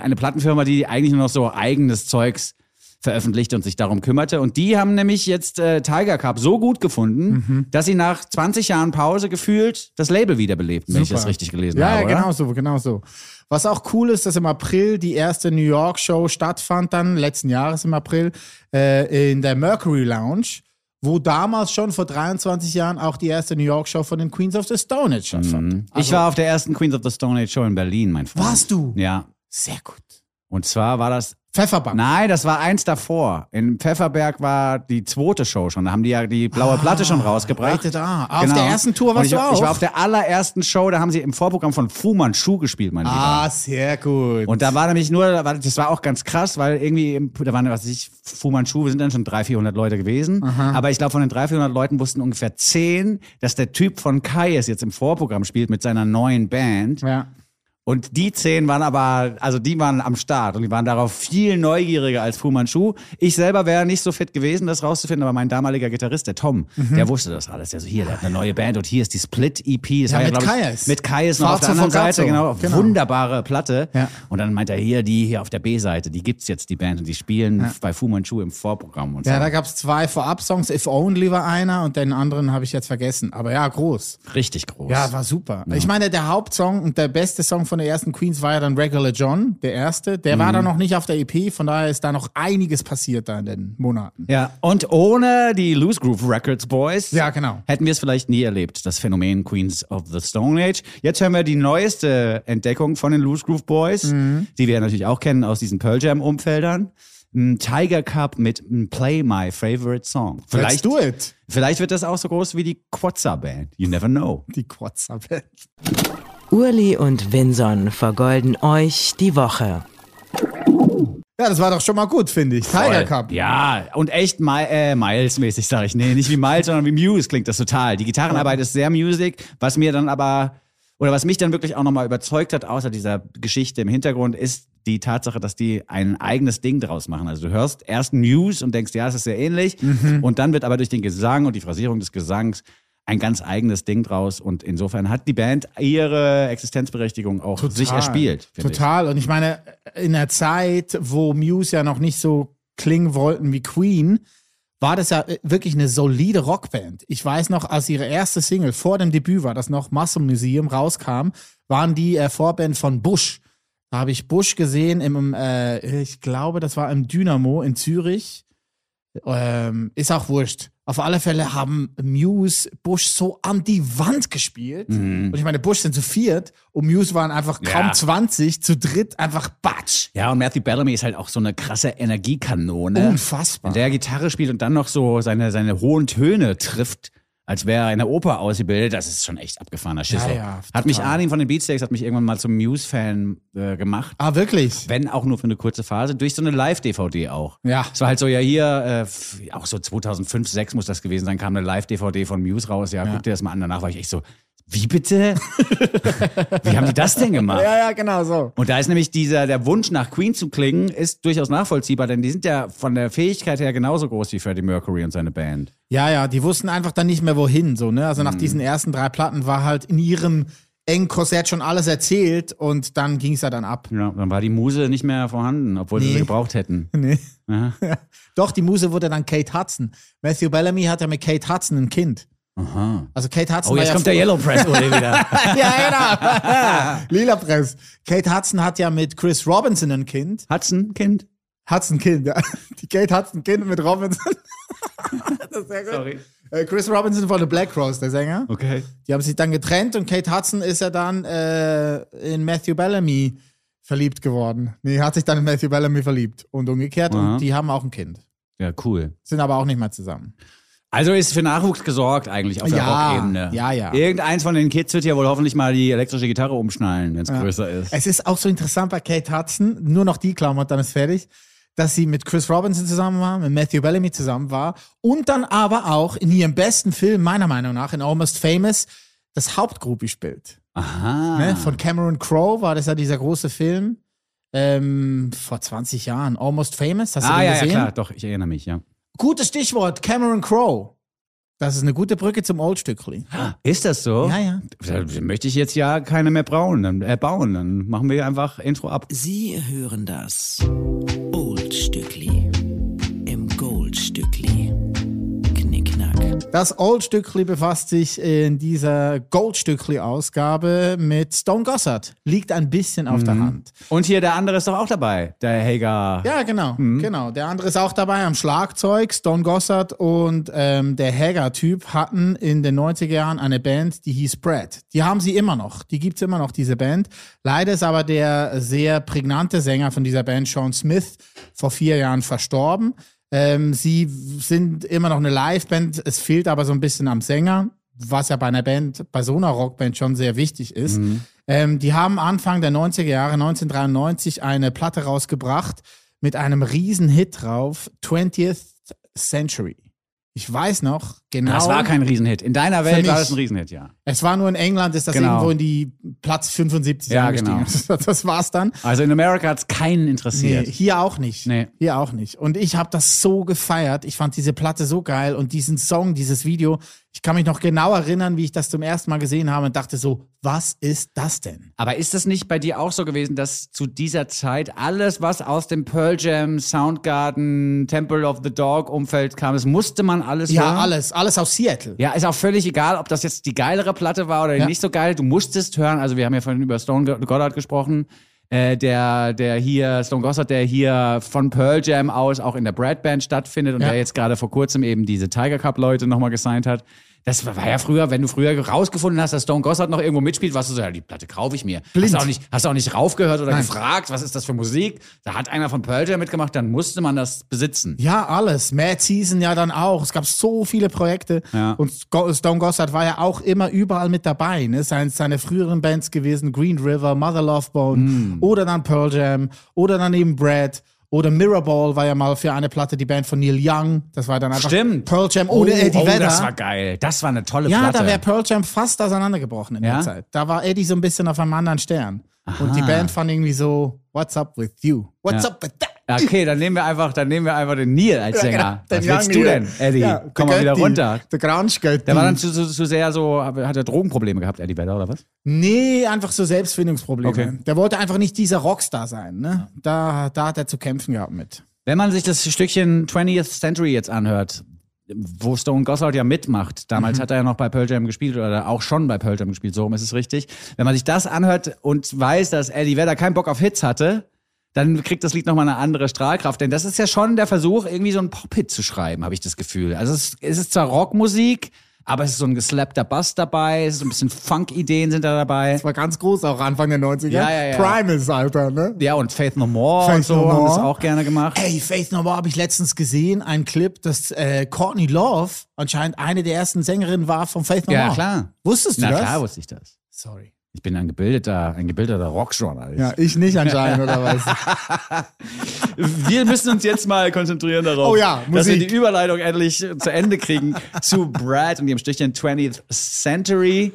eine Plattenfirma, die eigentlich nur noch so eigenes Zeugs veröffentlicht und sich darum kümmerte. Und die haben nämlich jetzt äh, Tiger Cup so gut gefunden, dass sie nach 20 Jahren Pause gefühlt das Label wiederbelebten, wenn ich das richtig gelesen ja, habe. Ja, oder? genau so, genau so. Was auch cool ist, dass im April die erste New York Show stattfand, dann letzten Jahres im April, äh, in der Mercury Lounge, wo damals schon vor 23 Jahren auch die erste New York Show von den Queens of the Stone Age stattfand. ich war auf der ersten Queens of the Stone Age Show in Berlin, mein Freund. Warst du? Ja. Sehr gut. Und zwar war das Pfefferbank. Nein, das war eins davor. In Pfefferberg war die zweite Show schon. Da haben die ja die blaue Platte schon rausgebracht. Rated R. Auf der ersten Tour warst ich, du auch? Ich war auf der allerersten Show, da haben sie im Vorprogramm von Fu Manchu gespielt, mein Lieber. Ah, sehr gut. Und da war nämlich nur, das war auch ganz krass, weil irgendwie, im- da waren, was weiß ich, Fu Manchu, wir sind dann schon 300, 400 Leute gewesen. Aber ich glaube, von den 300, 400 Leuten wussten ungefähr 10, dass der Typ von Kai es jetzt im Vorprogramm spielt mit seiner neuen Band. ja. Und die zehn waren aber, also die waren am Start und die waren darauf viel neugieriger als Fu Manchu. Ich selber wäre nicht so fit gewesen, das rauszufinden, aber mein damaliger Gitarrist, der Tom, Mhm. der wusste das alles. Der so, hier, der hat eine neue Band und hier ist die Split-EP. Ja, mit Kaius. Mit Kaius noch auf der anderen. Seite, genau, Genau. Wunderbare Platte. Ja. Und dann meint er, hier, die hier auf der B-Seite, die gibt's jetzt, die Band. Und die spielen bei Fu Manchu im Vorprogramm und Ja, so. da gab es zwei Vorab-Songs. If Only war einer und den anderen habe ich jetzt vergessen. Aber ja, groß. Richtig groß. Ja, war super. Ich meine, der Hauptsong und der beste Song von der ersten Queens war ja dann Regular John, der erste. Der Mhm. war dann noch nicht auf der EP, von daher ist da noch einiges passiert da in den Monaten. Ja, und ohne die Loose Groove Records Boys Ja, genau. hätten wir es vielleicht nie erlebt, das Phänomen Queens of the Stone Age. Jetzt hören wir die neueste Entdeckung von den Loose Groove Boys, Mhm. die wir natürlich auch kennen aus diesen Pearl Jam Umfeldern. Ein Tiger Cup mit ein Play My Favorite Song. Let's Vielleicht, do it. vielleicht wird das auch so groß wie die Quotza Band. You never know. Die WhatsApp. Urli und Vinson vergolden euch die Woche. Ja, das war doch schon mal gut, finde ich. Tiger Voll. Cup. Ja, und echt Mi äh, Miles-mäßig, sag ich. Nee, nicht wie Miles, sondern wie Muse klingt das total. Die Gitarrenarbeit ist sehr Music, was mir dann aber, oder was mich dann wirklich auch nochmal überzeugt hat, außer dieser Geschichte im Hintergrund, ist die Tatsache, dass die ein eigenes Ding draus machen. Also du hörst erst Muse und denkst, ja, es ist sehr ähnlich. Und dann wird aber durch den Gesang und die Phrasierung des Gesangs ein ganz eigenes Ding draus. Und insofern hat die Band ihre Existenzberechtigung auch sich erspielt. finde ich. Total. Und ich meine, in der Zeit, wo Muse ja noch nicht so klingen wollten wie Queen, war das ja äh, wirklich eine solide Rockband. Ich weiß noch, als ihre erste Single vor dem Debüt war, das noch Muscle Museum rauskam, waren die äh, Vorband von Bush. Da habe ich Bush gesehen im, äh, ich glaube, das war im Dynamo in Zürich. Ähm, ist auch wurscht. Auf alle Fälle haben Muse Bush so an die Wand gespielt. Und ich meine, Bush sind zu viert und Muse waren einfach kaum Ja. 20, zu dritt einfach Batsch. Ja, und Matthew Bellamy ist halt auch so eine krasse Energiekanone. Unfassbar. Wenn der Gitarre spielt und dann noch so seine, seine hohen Töne trifft, als wäre er in der Oper ausgebildet, das ist schon echt abgefahrener Schiss. Ja, ja, hat mich. Arnim von den Beatsteaks, hat mich irgendwann mal zum Muse-Fan äh, gemacht. Ah, wirklich? Wenn auch nur für eine kurze Phase, durch so eine Live-DVD auch. Ja. Es war halt so, ja hier, äh, auch so 2005, 2006 muss das gewesen sein, kam eine Live-DVD von Muse raus. Ja, guck dir das mal an. Danach war ich echt so, wie bitte? wie haben die das denn gemacht? Ja, ja, genau so. Und da ist nämlich dieser, der Wunsch nach Queen zu klingen, ist durchaus nachvollziehbar, denn die sind ja von der Fähigkeit her genauso groß wie Freddie Mercury und seine Band. Ja, ja, die wussten einfach dann nicht mehr wohin, so, ne? Also nach Mhm. diesen ersten drei Platten war halt in ihrem engen Korsett schon alles erzählt und dann ging es ja dann ab. Ja, dann war die Muse nicht mehr vorhanden, obwohl sie Nee. sie gebraucht hätten. Nee. Ja. Doch, die Muse wurde dann Kate Hudson. Matthew Bellamy hat ja mit Kate Hudson ein Kind. Aha. Also Kate Hudson Oh, jetzt ja kommt der Yellow Press Uli wieder. ja, genau. Lila Press. Kate Hudson hat ja mit Chris Robinson ein Kind. Hudson, Kind. Hudson Kind, ja. Die Kate Hudson Kind mit Robinson. das ist sehr gut. Sorry. Äh, Chris Robinson von The Black Rose, der Sänger. Okay. Die haben sich dann getrennt und Kate Hudson ist ja dann äh, in Matthew Bellamy verliebt geworden. Nee, hat sich dann in Matthew Bellamy verliebt und umgekehrt Aha. und die haben auch ein Kind. Ja, cool. Sind aber auch nicht mehr zusammen. Also ist für Nachwuchs gesorgt eigentlich auf der Ja, Rockebene. ja, ja. Irgendeins von den Kids wird ja wohl hoffentlich mal die elektrische Gitarre umschnallen, wenn es größer ist. Es ist auch so interessant bei Kate Hudson, nur noch die Klammert, dann ist fertig, dass sie mit Chris Robinson zusammen war, mit Matthew Bellamy zusammen war und dann aber auch in ihrem besten Film, meiner Meinung nach, in Almost Famous, das Hauptgroupie spielt. Aha. Ne? Von Cameron Crowe war das ja dieser große Film ähm, vor 20 Jahren. Almost Famous, hast du ah, den ja, ja, gesehen? klar, doch, ich erinnere mich, ja. Gutes Stichwort, Cameron Crowe. Das ist eine gute Brücke zum Oldstückli. Ist das so? Ja, ja. Da möchte ich jetzt ja keine mehr brauen, dann, äh, bauen. Dann machen wir einfach Intro ab. Sie hören das Oldstückli Das Oldstückli befasst sich in dieser Goldstückli-Ausgabe mit Stone Gossard. Liegt ein bisschen auf der Hand. Und hier der andere ist doch auch dabei, der Hager. Ja, genau, genau. Der andere ist auch dabei am Schlagzeug. Stone Gossard und ähm, der Hager-Typ hatten in den 90er Jahren eine Band, die hieß Brad. Die haben sie immer noch. Die gibt's immer noch, diese Band. Leider ist aber der sehr prägnante Sänger von dieser Band, Sean Smith, vor vier Jahren verstorben. Ähm, sie sind immer noch eine Liveband. Es fehlt aber so ein bisschen am Sänger, was ja bei einer Band, bei so einer Rockband schon sehr wichtig ist. Ähm, die haben Anfang der 90er Jahre, 1993, eine Platte rausgebracht mit einem riesen Hit drauf, 20th Century. Ich weiß noch genau. Das war kein Riesenhit. In deiner Welt war das ein Riesenhit, ja. es war nur in England, ist das Genau. irgendwo in die Platz 75 Ja, angestiegen. genau. Das war's dann. Also in Amerika hat es keinen Nee, interessiert. hier auch nicht. Nee. Hier auch nicht. Und ich habe das so gefeiert. Ich fand diese Platte so geil und diesen Song, dieses Video. Ich kann mich noch genau erinnern, wie ich das zum ersten Mal gesehen habe und dachte so, was ist das denn? Aber ist das nicht bei dir auch so gewesen, dass zu dieser Zeit alles, was aus dem Pearl Jam, Soundgarden, Temple of the Dog Umfeld kam, das musste man alles Ja, hören? alles, alles aus Seattle. Ja, ist auch völlig egal, ob das jetzt die geilere Platte war oder die Ja. nicht so geil. Du musstest hören. Also wir haben ja vorhin über Stone Go- Goddard gesprochen. Äh, der, der hier, Stone Gossard, der hier von Pearl Jam aus auch in der Brad Band stattfindet und Ja. der jetzt gerade vor kurzem eben diese Tiger Cup Leute nochmal gesigned hat. Das war ja früher, wenn du früher rausgefunden hast, dass Stone Gossard noch irgendwo mitspielt, warst du so, ja, die Platte kaufe ich mir. Blind. Hast du auch nicht, hast auch nicht raufgehört oder Nein. gefragt, was ist das für Musik? Da hat einer von Pearl Jam mitgemacht, dann musste man das besitzen. Ja, alles. Mad Season ja dann auch. Es gab so viele Projekte. Ja. Und Stone Gossard war ja auch immer überall mit dabei. Ne? Seine, seine früheren Bands gewesen, Green River, Mother Love Bone Mm. oder dann Pearl Jam oder dann eben Brad Oder Mirrorball war ja mal für eine Platte die Band von Neil Young. Das war dann einfach Stimmt. Pearl Jam ohne Eddie oh, Vedder. das war geil. Das war eine tolle ja, Platte. da wäre Pearl Jam fast auseinandergebrochen in Ja? der Zeit. Da war Eddie so ein bisschen auf einem anderen Stern. Und die Aha. Band fand irgendwie so, what's up with you? What's Ja. up with that? Okay, dann nehmen wir einfach, dann nehmen wir einfach den Neil als Sänger. Den Was willst du denn, Eddie? Ja, Komm mal wieder runter. Der Grunge-Götti. Der war dann zu, zu, zu sehr so, hat er Drogenprobleme gehabt, Eddie Vedder, oder was? Nee, einfach so Selbstfindungsprobleme. Okay. Der wollte einfach nicht dieser Rockstar sein. Ne? Da, da hat er zu kämpfen gehabt mit. Wenn man sich das Stückchen 20th Century jetzt anhört, wo Stone Gossard ja mitmacht, damals Mhm. hat er ja noch bei Pearl Jam gespielt oder auch schon bei Pearl Jam gespielt, so rum ist es richtig. Wenn man sich das anhört und weiß, dass Eddie Vedder keinen Bock auf Hits hatte, dann kriegt das Lied nochmal eine andere Strahlkraft. Denn das ist ja schon der Versuch, irgendwie so einen Pop-Hit zu schreiben, habe ich das Gefühl. Also es, es ist zwar Rockmusik, aber es ist so ein geslappter Bass dabei, es ist so ein bisschen Funk-Ideen sind da dabei. Das war ganz groß auch Anfang der 90er. Ja, ja, ja. Primus, Alter, ne? Ja, und Faith No More Faith und so No haben das More. auch gerne gemacht. Ey, Faith No More habe ich letztens gesehen, einen Clip, dass äh, Courtney Love anscheinend eine der ersten Sängerinnen war von Faith No Ja, More. klar. Wusstest du Na das? klar wusste ich das. Sorry. Ich bin ein gebildeter, ein gebildeter Rockjournalist. Ja, ich nicht anscheinend, oder was? Wir müssen uns jetzt mal konzentrieren darauf, Oh ja, dass wir die Überleitung endlich zu Ende kriegen zu Brad und ihrem Stückchen 20th Century.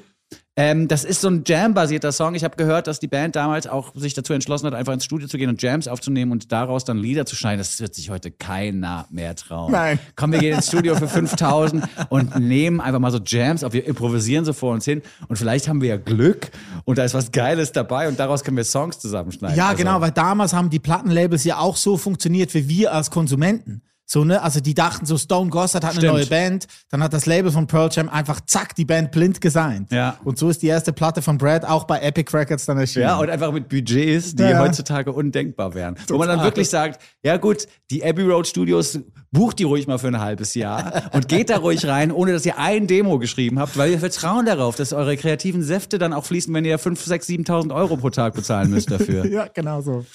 Ähm, das ist so ein Jam-basierter Song. Ich habe gehört, dass die Band damals auch sich dazu entschlossen hat, einfach ins Studio zu gehen und Jams aufzunehmen und daraus dann Lieder zu schneiden. Das wird sich heute keiner mehr trauen. Nein. Komm, wir gehen ins Studio für 5000 und nehmen einfach mal so Jams auf. Wir improvisieren so vor uns hin und vielleicht haben wir ja Glück und da ist was Geiles dabei und daraus können wir Songs zusammenschneiden. Ja, Also- genau, weil damals haben die Plattenlabels ja auch so funktioniert wie wir als Konsumenten. So, ne? Also die dachten so, Stone Gossard hat eine Stimmt. neue Band, dann hat das Label von Pearl Jam einfach zack die Band blind gesigned. Ja. Und so ist die erste Platte von Brad auch bei Epic Records dann erschienen. Ja, und einfach mit Budgets, die Ja, heutzutage undenkbar wären. Wo man dann wirklich sagt, ja gut, die Abbey Road Studios, bucht die ruhig mal für ein halbes Jahr und geht da ruhig rein, ohne dass ihr ein Demo geschrieben habt, weil wir vertrauen darauf, dass eure kreativen Säfte dann auch fließen, wenn ihr 5, 6, 7.000 Euro pro Tag bezahlen müsst dafür. ja, genau so.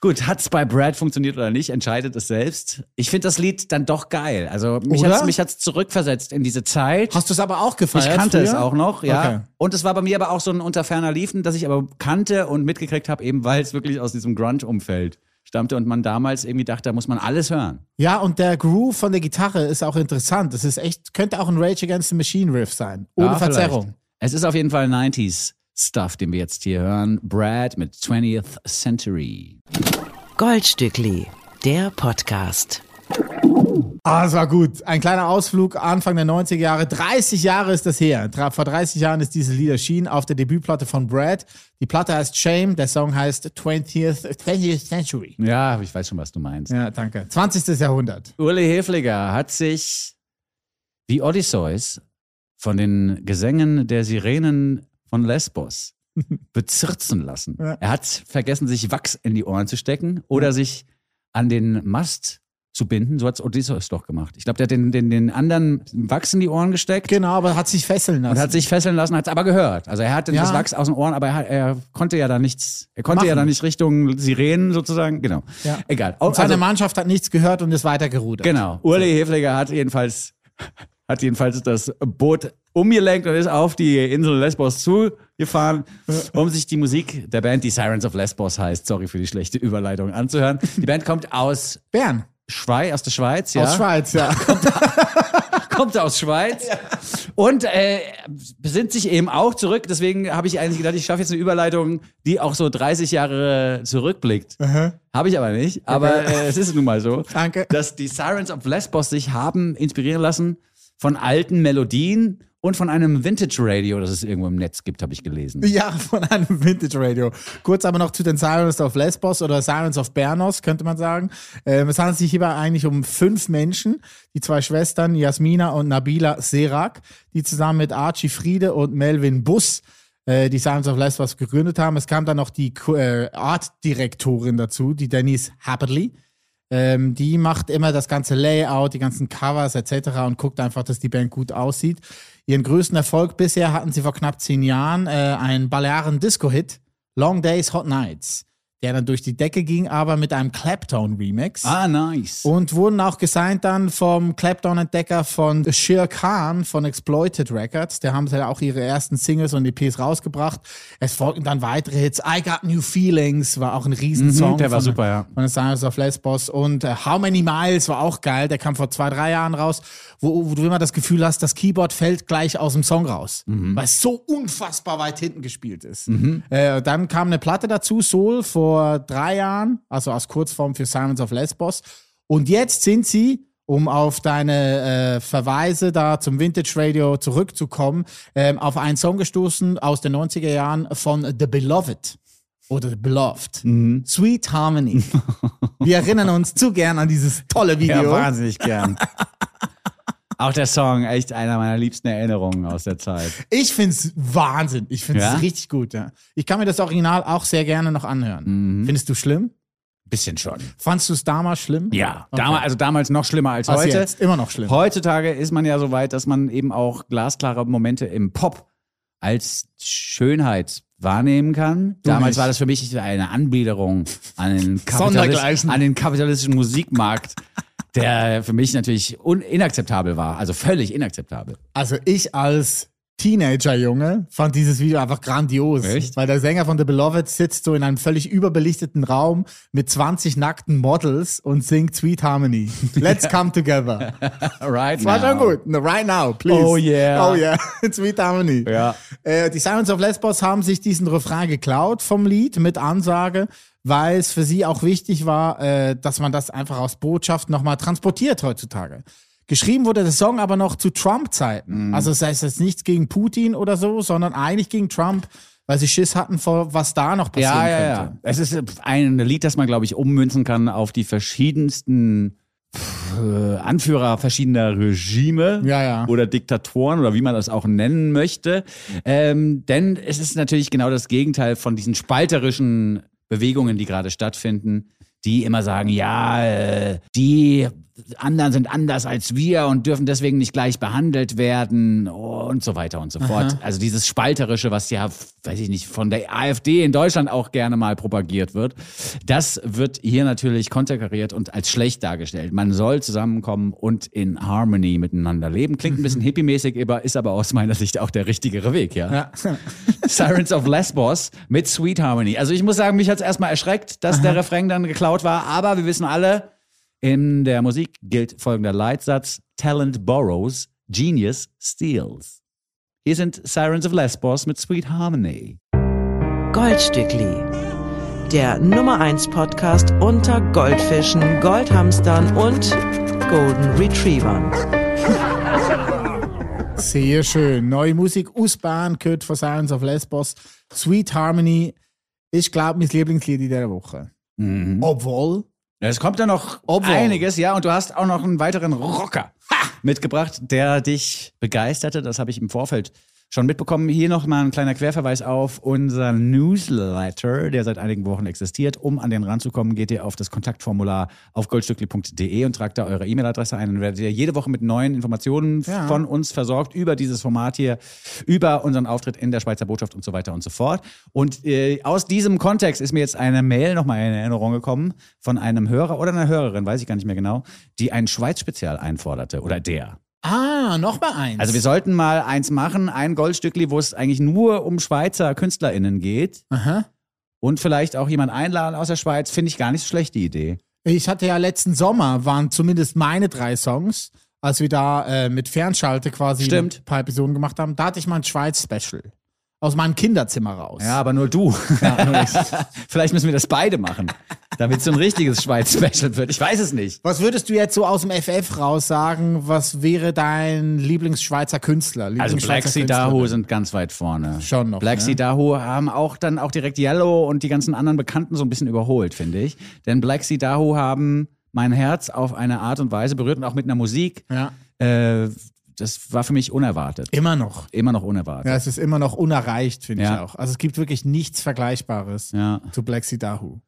Gut, hat's bei Brad funktioniert oder nicht, entscheidet es selbst. Ich finde das Lied dann doch geil. Also mich Oder? hat's, mich hat's zurückversetzt in diese Zeit. Hast du es aber auch gefeiert? Ich kannte es früher? auch noch, ja. Okay. Und es war bei mir aber auch so ein unter ferner Liefen, dass ich aber kannte und mitgekriegt habe, eben weil es wirklich aus diesem Grunge-Umfeld stammte und man damals irgendwie dachte, da muss man alles hören. Ja, und der Groove von der Gitarre ist auch interessant. Das ist echt, könnte auch ein Rage Against the Machine Riff sein. Ohne Ja, Verzerrung. vielleicht. Es ist auf jeden Fall 90s Stuff, den wir jetzt hier hören. Brad mit 20th Century. Goldstückli, der Podcast. Ah, es war gut. Ein kleiner Ausflug Anfang der 90er Jahre. 30 Jahre ist das her. Vor 30 Jahren ist dieses Lied erschienen auf der Debütplatte von Brad. Die Platte heißt Shame, der Song heißt 20th, 20th Century. Ja, ich weiß schon, was du meinst. Ja, danke. 20. Jahrhundert. Uli Hefliger hat sich wie Odysseus von den Gesängen der Sirenen von Lesbos bezirzen lassen. Ja. Er hat vergessen, sich Wachs in die Ohren zu stecken oder sich an den Mast zu binden. So hat Odysseus doch gemacht. Ich glaube, der hat den, den, den anderen Wachs in die Ohren gesteckt. Genau, aber hat sich fesseln lassen. Und hat sich fesseln lassen, hat es aber gehört. Also er hatte Ja. das Wachs aus den Ohren, aber er, er konnte ja da nichts, er konnte ja Machen. da nicht Richtung Sirenen sozusagen, genau. Ja. Egal. und seine Also- Mannschaft hat nichts gehört und ist weitergerudert. Genau. Uli Hefliger hat jedenfalls, hat jedenfalls das Boot umgelenkt und ist auf die Insel Lesbos zugefahren, um sich die Musik der Band, die Sirens of Lesbos heißt, sorry für die schlechte Überleitung, anzuhören. Die Band kommt aus Bern. Schweiz, aus der Schweiz, ja. Aus Schweiz, ja. kommt aus Schweiz und äh, besinnt sich eben auch zurück. Deswegen habe ich eigentlich gedacht, ich schaffe jetzt eine Überleitung, die auch so 30 Jahre zurückblickt. Habe ich aber nicht. Aber äh, es ist nun mal so, Danke. dass die Sirens of Lesbos sich haben inspirieren lassen von alten Melodien und von einem Vintage-Radio, das es irgendwo im Netz gibt, habe ich gelesen. Ja, von einem Vintage Radio. Kurz aber noch zu den Sirens of Lesbos oder Sirens of Bernos, könnte man sagen. Ähm, es handelt sich hierbei eigentlich um fünf Menschen, die zwei Schwestern, Jasmina und Nabila Serak, die zusammen mit Archie Friede und Melvin Bus äh, die Sirens of Lesbos gegründet haben. Es kam dann noch die äh, Artdirektorin dazu, die Denise Haberly. Ähm, die macht immer das ganze Layout, die ganzen Covers etc. und guckt einfach, dass die Band gut aussieht. Ihren größten Erfolg bisher hatten sie vor knapp zehn Jahren äh, einen Balearen Disco-Hit, Long Days, Hot Nights. Der dann durch die Decke ging, aber mit einem Clapton-Remix. Ah, nice. Und wurden auch gesigned dann vom Clapton-Entdecker von Shir Khan von Exploited Records. Der haben sie ja auch ihre ersten Singles und EPs rausgebracht. Es folgten dann weitere Hits. I Got New Feelings war auch ein Riesensong. Mhm, der war von, super, ja. Von den Science of Lesbos. Und äh, How Many Miles war auch geil. Der kam vor zwei, drei Jahren raus, wo, wo du immer das Gefühl hast, das Keyboard fällt gleich aus dem Song raus. Mhm. Weil es so unfassbar weit hinten gespielt ist. Äh, dann kam eine Platte dazu, Soul, vor drei Jahren, also als Kurzform für Silence of Lesbos. Und jetzt sind sie, um auf deine äh, Verweise da zum Vintage Radio zurückzukommen, ähm, auf einen Song gestoßen aus den 90er Jahren von The Beloved. Oder The Beloved. Mhm. Sweet Harmony. Wir erinnern uns zu gern an dieses tolle Video. Ja, wahnsinnig gern. Auch der Song, echt einer meiner liebsten Erinnerungen aus der Zeit. Ich find's Wahnsinn. Ich find's Ja? richtig gut. Ja. Ich kann mir das Original auch sehr gerne noch anhören. Mhm. Findest du schlimm? Bisschen schon. Fandst du es damals schlimm? Ja, Okay. damals, also damals noch schlimmer als Was heute. jetzt? Immer noch schlimm. Heutzutage ist man ja so weit, dass man eben auch glasklare Momente im Pop als Schönheit wahrnehmen kann. Damals nicht. war das für mich eine Anbiederung an den, an den kapitalistischen Musikmarkt, der für mich natürlich inakzeptabel war. Also völlig inakzeptabel. Also ich als Teenager-Junge fand dieses Video einfach grandios. Echt? Weil der Sänger von The Beloved sitzt so in einem völlig überbelichteten Raum mit 20 nackten Models und singt Sweet Harmony. Let's come together. Right Das war schon gut. No, right now, please. Oh yeah. Oh yeah. Sweet Harmony. Ja. Äh, die Silence of Lesbos haben sich diesen Refrain geklaut vom Lied mit Ansage, weil es für sie auch wichtig war, äh, dass man das einfach aus Botschaft nochmal transportiert heutzutage. Geschrieben wurde der Song aber noch zu Trump-Zeiten. Also das heißt jetzt nichts gegen Putin oder so, sondern eigentlich gegen Trump, weil sie Schiss hatten vor, was da noch passieren Ja, ja, könnte. ja. Es ist ein Lied, das man, glaube ich, ummünzen kann auf die verschiedensten pff, äh, Anführer verschiedener Regime Ja, ja. oder Diktatoren oder wie man das auch nennen möchte. Ähm, denn es ist natürlich genau das Gegenteil von diesen spalterischen Bewegungen, die gerade stattfinden, die immer sagen, ja, äh, die anderen sind anders als wir und dürfen deswegen nicht gleich behandelt werden und so weiter und so fort. Also dieses Spalterische, was ja, weiß ich nicht, von der AfD in Deutschland auch gerne mal propagiert wird, das wird hier natürlich konterkariert und als schlecht dargestellt. Man soll zusammenkommen und in Harmony miteinander leben. Klingt ein bisschen hippie-mäßig, aber ist aber aus meiner Sicht auch der richtigere Weg, ja. Ja. Sirens of Lesbos mit Sweet Harmony. Also ich muss sagen, mich hat es erstmal erschreckt, dass der Refrain dann geklaut war, aber wir wissen alle, in der Musik gilt folgender Leitsatz: Talent borrows, Genius steals. Hier sind Sirens of Lesbos mit Sweet Harmony. Goldstückli. Der Nummer 1 Podcast unter Goldfischen, Goldhamstern und Golden Retrievern. Sehr schön. Neue Musik aus Bern gehört von Silence of Lesbos. Sweet Harmony. Ich glaube, mein Lieblingslied in dieser Woche. Obwohl, Es kommt ja noch Obwohl. einiges, ja, und du hast auch noch einen weiteren Rocker mitgebracht, der dich begeisterte. Das habe ich im Vorfeld schon mitbekommen. Hier noch mal ein kleiner Querverweis auf unser Newsletter, der seit einigen Wochen existiert. Um an den ranzukommen, geht ihr auf das Kontaktformular auf goldstückli.de und tragt da eure E-Mail-Adresse ein. Dann werdet ihr jede Woche mit neuen Informationen Ja. von uns versorgt über dieses Format hier, über unseren Auftritt in der Schweizer Botschaft und so weiter und so fort. Und äh, aus diesem Kontext ist mir jetzt eine Mail nochmal in Erinnerung gekommen von einem Hörer oder einer Hörerin, weiß ich gar nicht mehr genau, die ein Schweiz-Spezial einforderte. Oder der. Ah, noch mal eins. Also wir sollten mal eins machen, ein Goldstückli, wo es eigentlich nur um Schweizer KünstlerInnen geht. Aha. Und vielleicht auch jemand einladen aus der Schweiz, finde ich gar nicht so schlecht, die Idee. Ich hatte ja letzten Sommer, waren zumindest meine drei Songs, als wir da äh, mit Fernschalte quasi Stimmt. ein paar Episoden gemacht haben, da hatte ich mal ein Schweiz-Special. Aus meinem Kinderzimmer raus. Ja, aber nur du. vielleicht müssen wir das beide machen, damit es so ein richtiges Schweiz-Special wird. Ich weiß es nicht. Was würdest du jetzt so aus dem FF raus sagen? Was wäre dein Lieblingsschweizer Künstler? Also Lieblingsschweizer Black Sea? Dahu sind ganz weit vorne. Schon noch, Black ne? Sea Dahu haben auch dann auch direkt Yellow und die ganzen anderen Bekannten so ein bisschen überholt, finde ich. Denn Black Sea Dahu haben mein Herz auf eine Art und Weise berührt und auch mit einer Musik. Ja. Äh, das war für mich unerwartet. Immer noch. Immer noch unerwartet. Ja, es ist immer noch unerreicht, finde Ja. ich auch. Also es gibt wirklich nichts Vergleichbares Ja. zu Black Sea Dahu.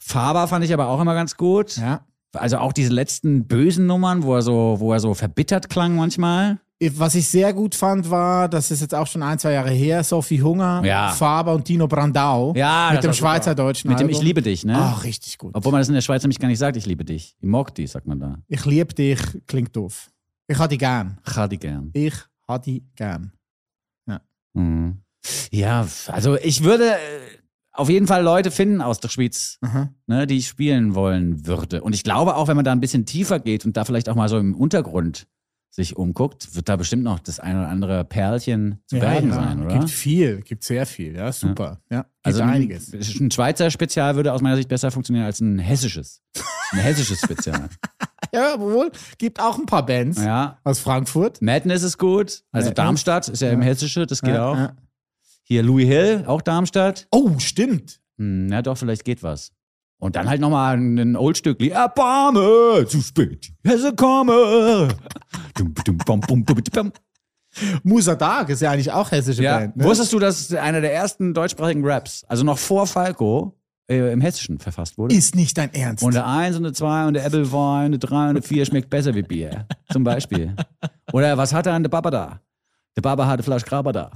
Faber fand ich aber auch immer ganz gut. Ja. Also auch diese letzten bösen Nummern, wo er so, wo er so verbittert klang manchmal. Was ich sehr gut fand, war, das ist jetzt auch schon ein, zwei Jahre her, Sophie Hunger, Ja. Faber und Dino Brandau Ja, mit dem. Schweizerdeutschen Mit dem Album. Ich liebe dich, ne? Ach, richtig gut. Obwohl man das in der Schweiz nämlich gar nicht sagt, ich liebe dich. Ich mag dich, sagt man da. Ich liebe dich, klingt doof. Ich habe dich gern. Chadi gern. Ich habe dich gern. Mhm. Ja, also ich würde äh, auf jeden Fall Leute finden aus der Schweiz, ne, die ich spielen wollen würde. Und ich glaube auch, wenn man da ein bisschen tiefer geht und da vielleicht auch mal so im Untergrund sich umguckt, wird da bestimmt noch das ein oder andere Perlchen zu bergen sein, oder? Gibt viel, gibt sehr viel. Ja, super. Ja, gibt also einiges. Ein, ein Schweizer Spezial würde aus meiner Sicht besser funktionieren als ein hessisches. Ein hessisches Spezial. Ja, wohl. Gibt auch ein paar Bands ja. aus Frankfurt. Madness ist gut. Also. Darmstadt ist ja, im Hessische, das geht Ja, auch. ja. Hier Louis Hill, auch Darmstadt. Oh, stimmt. Hm, ja, doch, vielleicht geht was. Und dann halt nochmal ein, Oldstückli. Erbarme, zu spät, Hesse komme. Musa Dark ist ja eigentlich auch hessische Ja, Band. Ne? wusstest du, dass einer der ersten deutschsprachigen Raps, also noch vor Falco, äh, im Hessischen verfasst wurde? Ist nicht dein Ernst. Und der Eins und der Zwei und der Applewein und der Drei und der Vier schmeckt besser wie Bier. Zum Beispiel. Oder was hat an der Papa da? Der Papa hatte Flasch Graber da.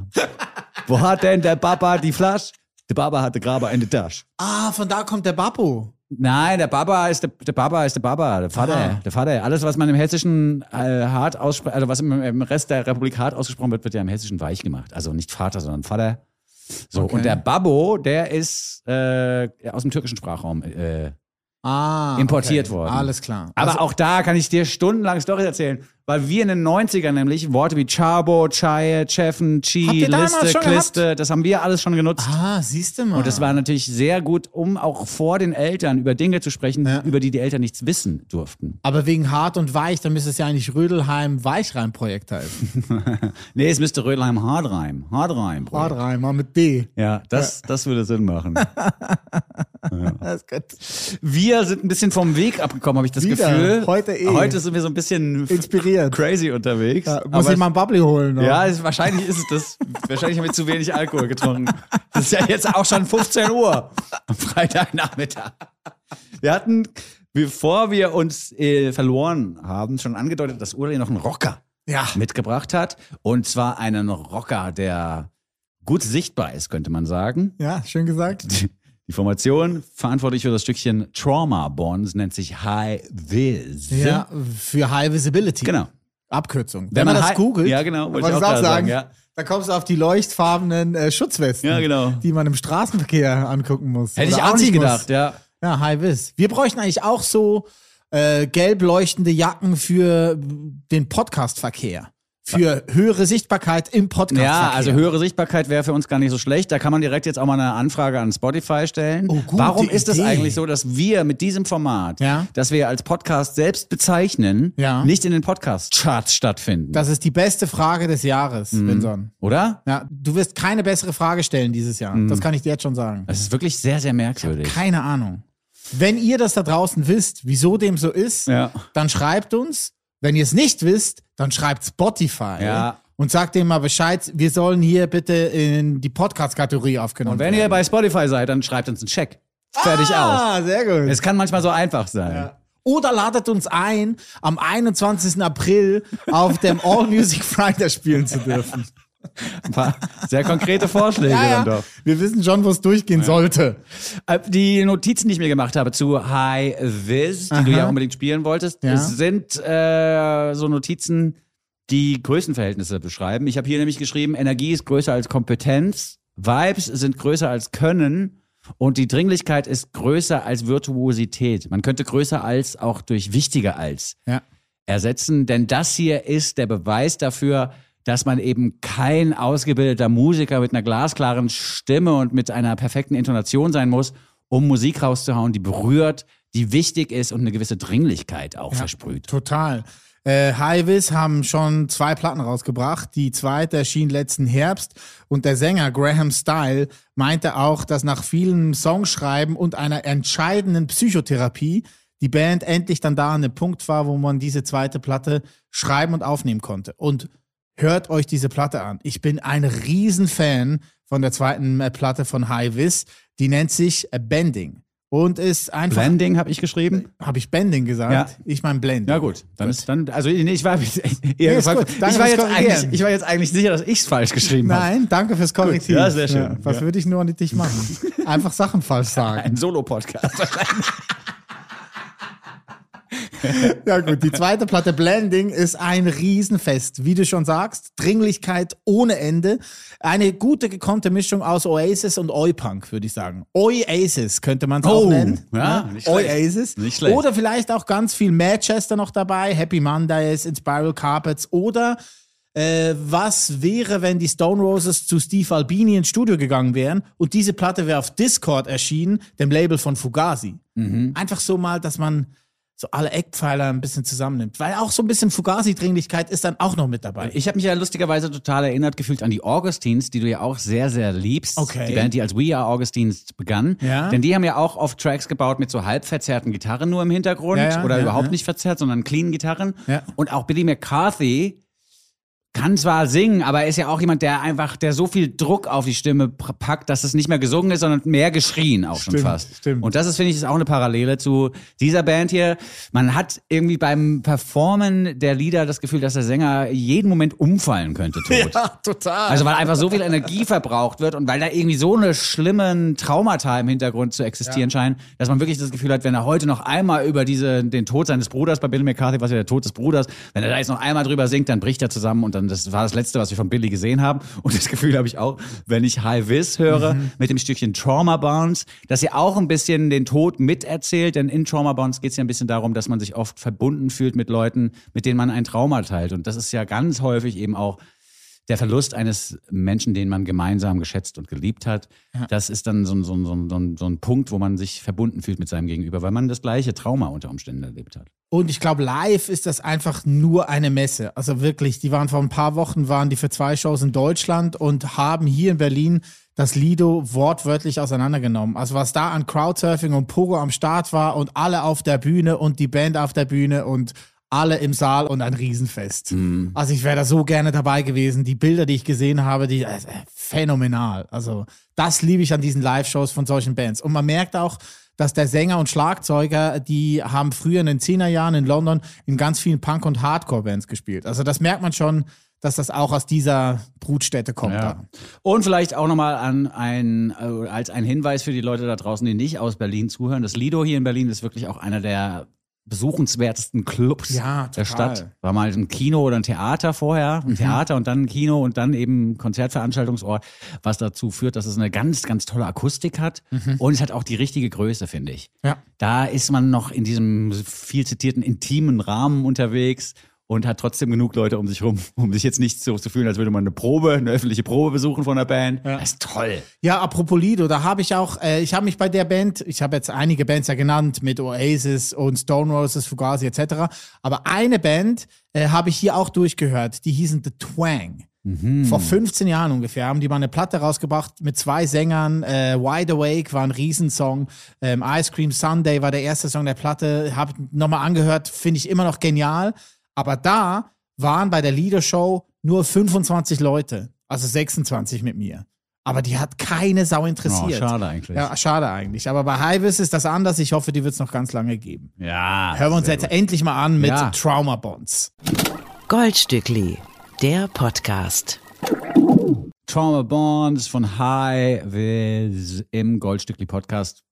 Wo hat denn der Papa die Flasch? Der Papa hatte Graber in der Tasche. ah, von da kommt der Babbo. Nein, der Papa ist der, der Papa ist der Papa, der Vater, Aha. der Vater. Alles, was man im Hessischen äh, hart ausspricht, also was im, im Rest der Republik hart ausgesprochen wird, wird ja im Hessischen weich gemacht. Also nicht Vater, sondern Vater. So, Okay. und der Babbo, der ist äh, aus dem türkischen Sprachraum äh, Ah, Importiert okay. worden. Alles klar. Aber Also- auch da kann ich dir stundenlang Storys erzählen, weil wir in den 90ern nämlich Worte wie Chabo, Chaye, Cheffen, Chi, Liste, Kliste, das haben wir alles schon genutzt. Ah, siehst du mal. Und das war natürlich sehr gut, um auch vor den Eltern über Dinge zu sprechen, Ja. über die die Eltern nichts wissen durften. Aber wegen hart und weich, dann müsste es ja eigentlich Rödelheim Weichreim-Projekt heißen. Nee, es müsste Rödelheim Hardreim. Hardreim. Mal mit D. Ja, das, das würde Sinn machen. Das ist gut. Wir sind ein bisschen vom Weg abgekommen, habe ich das Wieder. Gefühl. Heute eh. Heute sind wir so ein bisschen Inspiriert. Crazy unterwegs. Ja, muss ich mal ein Bubbly holen. noch. Ja, es, wahrscheinlich ist es das. wahrscheinlich haben wir zu wenig Alkohol getrunken. Das ist ja jetzt auch schon 15 Uhr am Freitagnachmittag. Wir hatten, bevor wir uns äh, verloren haben, schon angedeutet, dass Uli noch einen Rocker ja. mitgebracht hat. Und zwar einen Rocker, der gut sichtbar ist, könnte man sagen. Ja, schön gesagt. Die Formation verantwortlich für das Stückchen Trauma Bonds nennt sich High Vis. Ja, für High Visibility. Genau. Abkürzung. Wenn, Wenn man, man das High- googelt, Ja, genau, wollte ich auch auch sagen, ja. da kommst du auf die leuchtfarbenen äh, Schutzwesten, Ja, genau. die man im Straßenverkehr angucken muss. Hätte ich auch nicht gedacht, muss. ja. Ja, High Vis. Wir bräuchten eigentlich auch so äh, gelb leuchtende Jacken für den Podcastverkehr. Für höhere Sichtbarkeit im Podcastverkehr. Ja, also höhere Sichtbarkeit wäre für uns gar nicht so schlecht. Da kann man direkt jetzt auch mal eine Anfrage an Spotify stellen. Oh, gute Warum ist es eigentlich so, dass wir mit diesem Format, Ja. das wir als Podcast selbst bezeichnen, Ja. nicht in den Podcast-Charts stattfinden? Das ist die beste Frage des Jahres, Mhm. Vinson. Oder? Ja, du wirst keine bessere Frage stellen dieses Jahr. Mhm. Das kann ich dir jetzt schon sagen. Das ist wirklich sehr, sehr merkwürdig. Keine Ahnung. Wenn ihr das da draußen wisst, wieso dem so ist, Ja. dann schreibt uns. Wenn ihr es nicht wisst, dann schreibt Spotify. Ja. Und sagt dem mal Bescheid, wir sollen hier bitte in die Podcast-Kategorie aufgenommen Und wenn ihr werden. bei Spotify seid, dann schreibt uns einen Check. Fertig aus. Ah, sehr gut. Es kann manchmal so einfach sein. Ja. Oder ladet uns ein, am 21. April auf dem All Music Friday spielen zu dürfen. Ein paar sehr konkrete Vorschläge dann doch. Wir wissen schon, wo es durchgehen sollte. Äh, Die Notizen, die ich mir gemacht habe zu High Viz, die du Aha. ja unbedingt spielen wolltest, Ja. es sind äh, so Notizen, die Größenverhältnisse beschreiben. Ich habe hier nämlich geschrieben, Energie ist größer als Kompetenz, Vibes sind größer als Können und die Dringlichkeit ist größer als Virtuosität. Man könnte größer als auch durch wichtiger als Ja. ersetzen, denn das hier ist der Beweis dafür, dass man eben kein ausgebildeter Musiker mit einer glasklaren Stimme und mit einer perfekten Intonation sein muss, um Musik rauszuhauen, die berührt, die wichtig ist und eine gewisse Dringlichkeit auch versprüht. Total. Äh, Highvis haben schon zwei Platten rausgebracht. Die zweite erschien letzten Herbst und der Sänger Graham Style meinte auch, dass nach vielen Songschreiben und einer entscheidenden Psychotherapie die Band endlich dann da an dem Punkt war, wo man diese zweite Platte schreiben und aufnehmen konnte. Und hört euch diese Platte an. Ich bin ein Riesenfan von der zweiten äh, Platte von Highvis. Die nennt sich äh, Bending. und ist einfach. Blending habe ich geschrieben. Habe ich Bending gesagt? Ja. Ich meine Blending. Ja gut, dann ist dann also nee, ich war eher Nee, gefragt- gut. Ich war jetzt eigentlich ich war jetzt eigentlich sicher, dass ich es falsch geschrieben habe. Nein, danke fürs Korrektiv. Ja, sehr schön. was Ja. würde ich nur an dich machen? Einfach Sachen falsch sagen. Ein Solo Podcast. Ja gut, die zweite Platte Blending ist ein Riesenfest. Wie du schon sagst, Dringlichkeit ohne Ende. Eine gute gekonnte Mischung aus Oasis und Oi-Punk, würde ich sagen. Oasis könnte man es auch Oh, nennen. ja, nicht schlecht. Oasis. Nicht schlecht. Oder vielleicht auch ganz viel Manchester noch dabei, Happy Mondays, Inspiral Carpets oder äh, was wäre, wenn die Stone Roses zu Steve Albini ins Studio gegangen wären und diese Platte wäre auf Discord erschienen, dem Label von Fugazi. Mhm. Einfach so mal, dass man so alle Eckpfeiler ein bisschen zusammennimmt. Weil auch so ein bisschen Fugazi-Dringlichkeit ist dann auch noch mit dabei. Ich habe mich ja lustigerweise total erinnert gefühlt an die Augustines, die du ja auch sehr, sehr liebst. Okay. Die Band, die als We Are Augustines begann. Ja. Denn die haben ja auch oft Tracks gebaut mit so halb verzerrten Gitarren nur im Hintergrund Ja, ja, oder überhaupt nicht verzerrt, sondern clean Gitarren. Ja. Und auch Billy McCarthy kann zwar singen, aber er ist ja auch jemand, der einfach, der so viel Druck auf die Stimme packt, dass es nicht mehr gesungen ist, sondern mehr geschrien auch schon Stimmt, fast. stimmt. Und das ist, finde ich, ist auch eine Parallele zu dieser Band hier. Man hat irgendwie beim Performen der Lieder das Gefühl, dass der Sänger jeden Moment umfallen könnte tot. total. Also weil einfach so viel Energie verbraucht wird und weil da irgendwie so eine schlimmen Traumata im Hintergrund zu existieren scheinen, dass man wirklich das Gefühl hat, wenn er heute noch einmal über diese, den Tod seines Bruders bei Billy McCarthy, was ja der Tod des Bruders, wenn er da jetzt noch einmal drüber singt, dann bricht er zusammen und dann das war das Letzte, was wir von Billy gesehen haben. Und das Gefühl habe ich auch, wenn ich High Vis höre mit dem Stückchen Trauma Bonds, dass er auch ein bisschen den Tod miterzählt, denn in Trauma Bonds geht es ja ein bisschen darum, dass man sich oft verbunden fühlt mit Leuten, mit denen man ein Trauma teilt. Und das ist ja ganz häufig eben auch der Verlust eines Menschen, den man gemeinsam geschätzt und geliebt hat, das ist dann so ein, so, so, so ein Punkt, wo man sich verbunden fühlt mit seinem Gegenüber, weil man das gleiche Trauma unter Umständen erlebt hat. Und ich glaube, live ist das einfach nur eine Messe. Also wirklich, die waren vor ein paar Wochen, waren die für zwei Shows in Deutschland und haben hier in Berlin das Lido wortwörtlich auseinandergenommen. Also was da an Crowdsurfing und Pogo am Start war und alle auf der Bühne und die Band auf der Bühne und alle im Saal und ein Riesenfest. Also ich wäre da so gerne dabei gewesen. Die Bilder, die ich gesehen habe, die äh, phänomenal. Also das liebe ich an diesen Live-Shows von solchen Bands. Und man merkt auch, dass der Sänger und Schlagzeuger, die haben früher in den 10er Jahren in London in ganz vielen Punk- und Hardcore-Bands gespielt. Also das merkt man schon, dass das auch aus dieser Brutstätte kommt. Da. Und vielleicht auch nochmal an ein, äh, als ein Hinweis für die Leute da draußen, die nicht aus Berlin zuhören. Das Lido hier in Berlin ist wirklich auch einer der besuchenswertesten Clubs Ja, der. Stadt. War mal ein Kino oder ein Theater vorher, Mhm. ein Theater und dann ein Kino und dann eben ein Konzertveranstaltungsort, was dazu führt, dass es eine ganz, ganz tolle Akustik hat und es hat auch die richtige Größe, finde ich. Mhm. Ja. Da ist man noch in diesem viel zitierten intimen Rahmen unterwegs und hat trotzdem genug Leute um sich rum, um sich jetzt nicht so zu fühlen, als würde man eine Probe, eine öffentliche Probe besuchen von der Band. Das ist toll. Ja, apropos Lido, da habe ich auch, äh, ich habe mich bei der Band, ich habe jetzt einige Bands ja genannt mit Oasis und Stone Roses, Fugazi etc. Aber eine Band äh, habe ich hier auch durchgehört, die hießen The Twang. Vor 15 Jahren ungefähr haben die mal eine Platte rausgebracht mit zwei Sängern. Äh, Wide Awake war ein Riesensong. Ähm, Ice Cream Sunday war der erste Song der Platte. Habe nochmal angehört, finde ich immer noch genial. Aber da waren bei der Liedershow nur 25 Leute, also 26 mit mir. Aber die hat keine Sau interessiert. Oh, schade eigentlich. Ja, schade eigentlich. Aber bei Highvis ist das anders. Ich hoffe, die wird es noch ganz lange geben. Ja. Hören wir uns jetzt endlich mal an mit Ja. Trauma Bonds. Goldstückli, der Podcast. Trauma Bonds von High Vis im Goldstückli Podcast.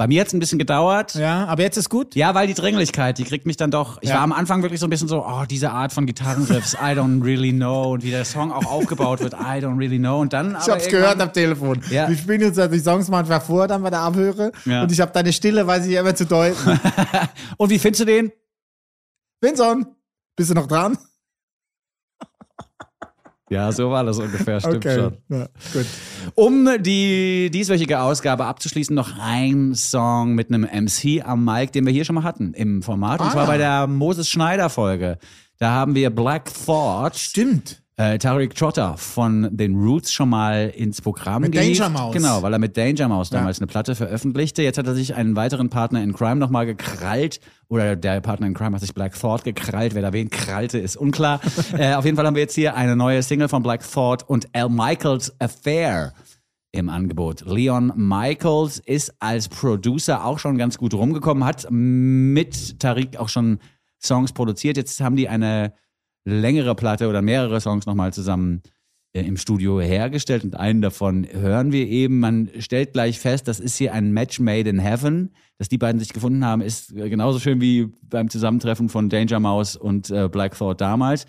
Bei mir hat es ein bisschen gedauert. Ja, aber jetzt ist gut. Ja, weil die Dringlichkeit, die kriegt mich dann doch. Ich Ja. war am Anfang wirklich so ein bisschen so, oh, diese Art von Gitarrenriffs, I don't really know. Und wie der Song auch aufgebaut wird, I don't really know. Und dann. Ich hab's gehört am Telefon. Ja. Wir spielen uns also die Songs manchmal vor, dann bei der Abhöre. Ja. Und ich habe deine Stille, weiß ich immer zu deuten. Und wie findest du den? Vinson, bist du noch dran? Ja, so war das ungefähr, stimmt schon. Ja, gut. Um die dieswöchige Ausgabe abzuschließen, noch ein Song mit einem MC am Mic, den wir hier schon mal hatten im Format. Und Ah. zwar bei der Moses Schneider Folge. Da haben wir Black Thought, Stimmt. Äh, Tariq Trotter von den Roots schon mal ins Programm Mit gehievt. Danger Mouse. Genau, weil er mit Danger Mouse Ja. damals eine Platte veröffentlichte. Jetzt hat er sich einen weiteren Partner in Crime nochmal gekrallt. Oder der Partner in Crime hat sich Black Thought gekrallt. Wer da wen krallte, ist unklar. äh, auf jeden Fall haben wir jetzt hier eine neue Single von Black Thought und Al Michaels Affair. im Angebot. Leon Michaels ist als Producer auch schon ganz gut rumgekommen, hat mit Tariq auch schon Songs produziert. Jetzt haben die eine längere Platte oder mehrere Songs nochmal zusammen äh, im Studio hergestellt und einen davon hören wir eben. Man stellt gleich fest, das ist hier ein Match made in heaven. Dass die beiden sich gefunden haben, ist äh, genauso schön wie beim Zusammentreffen von Danger Mouse und äh, Black Thought damals.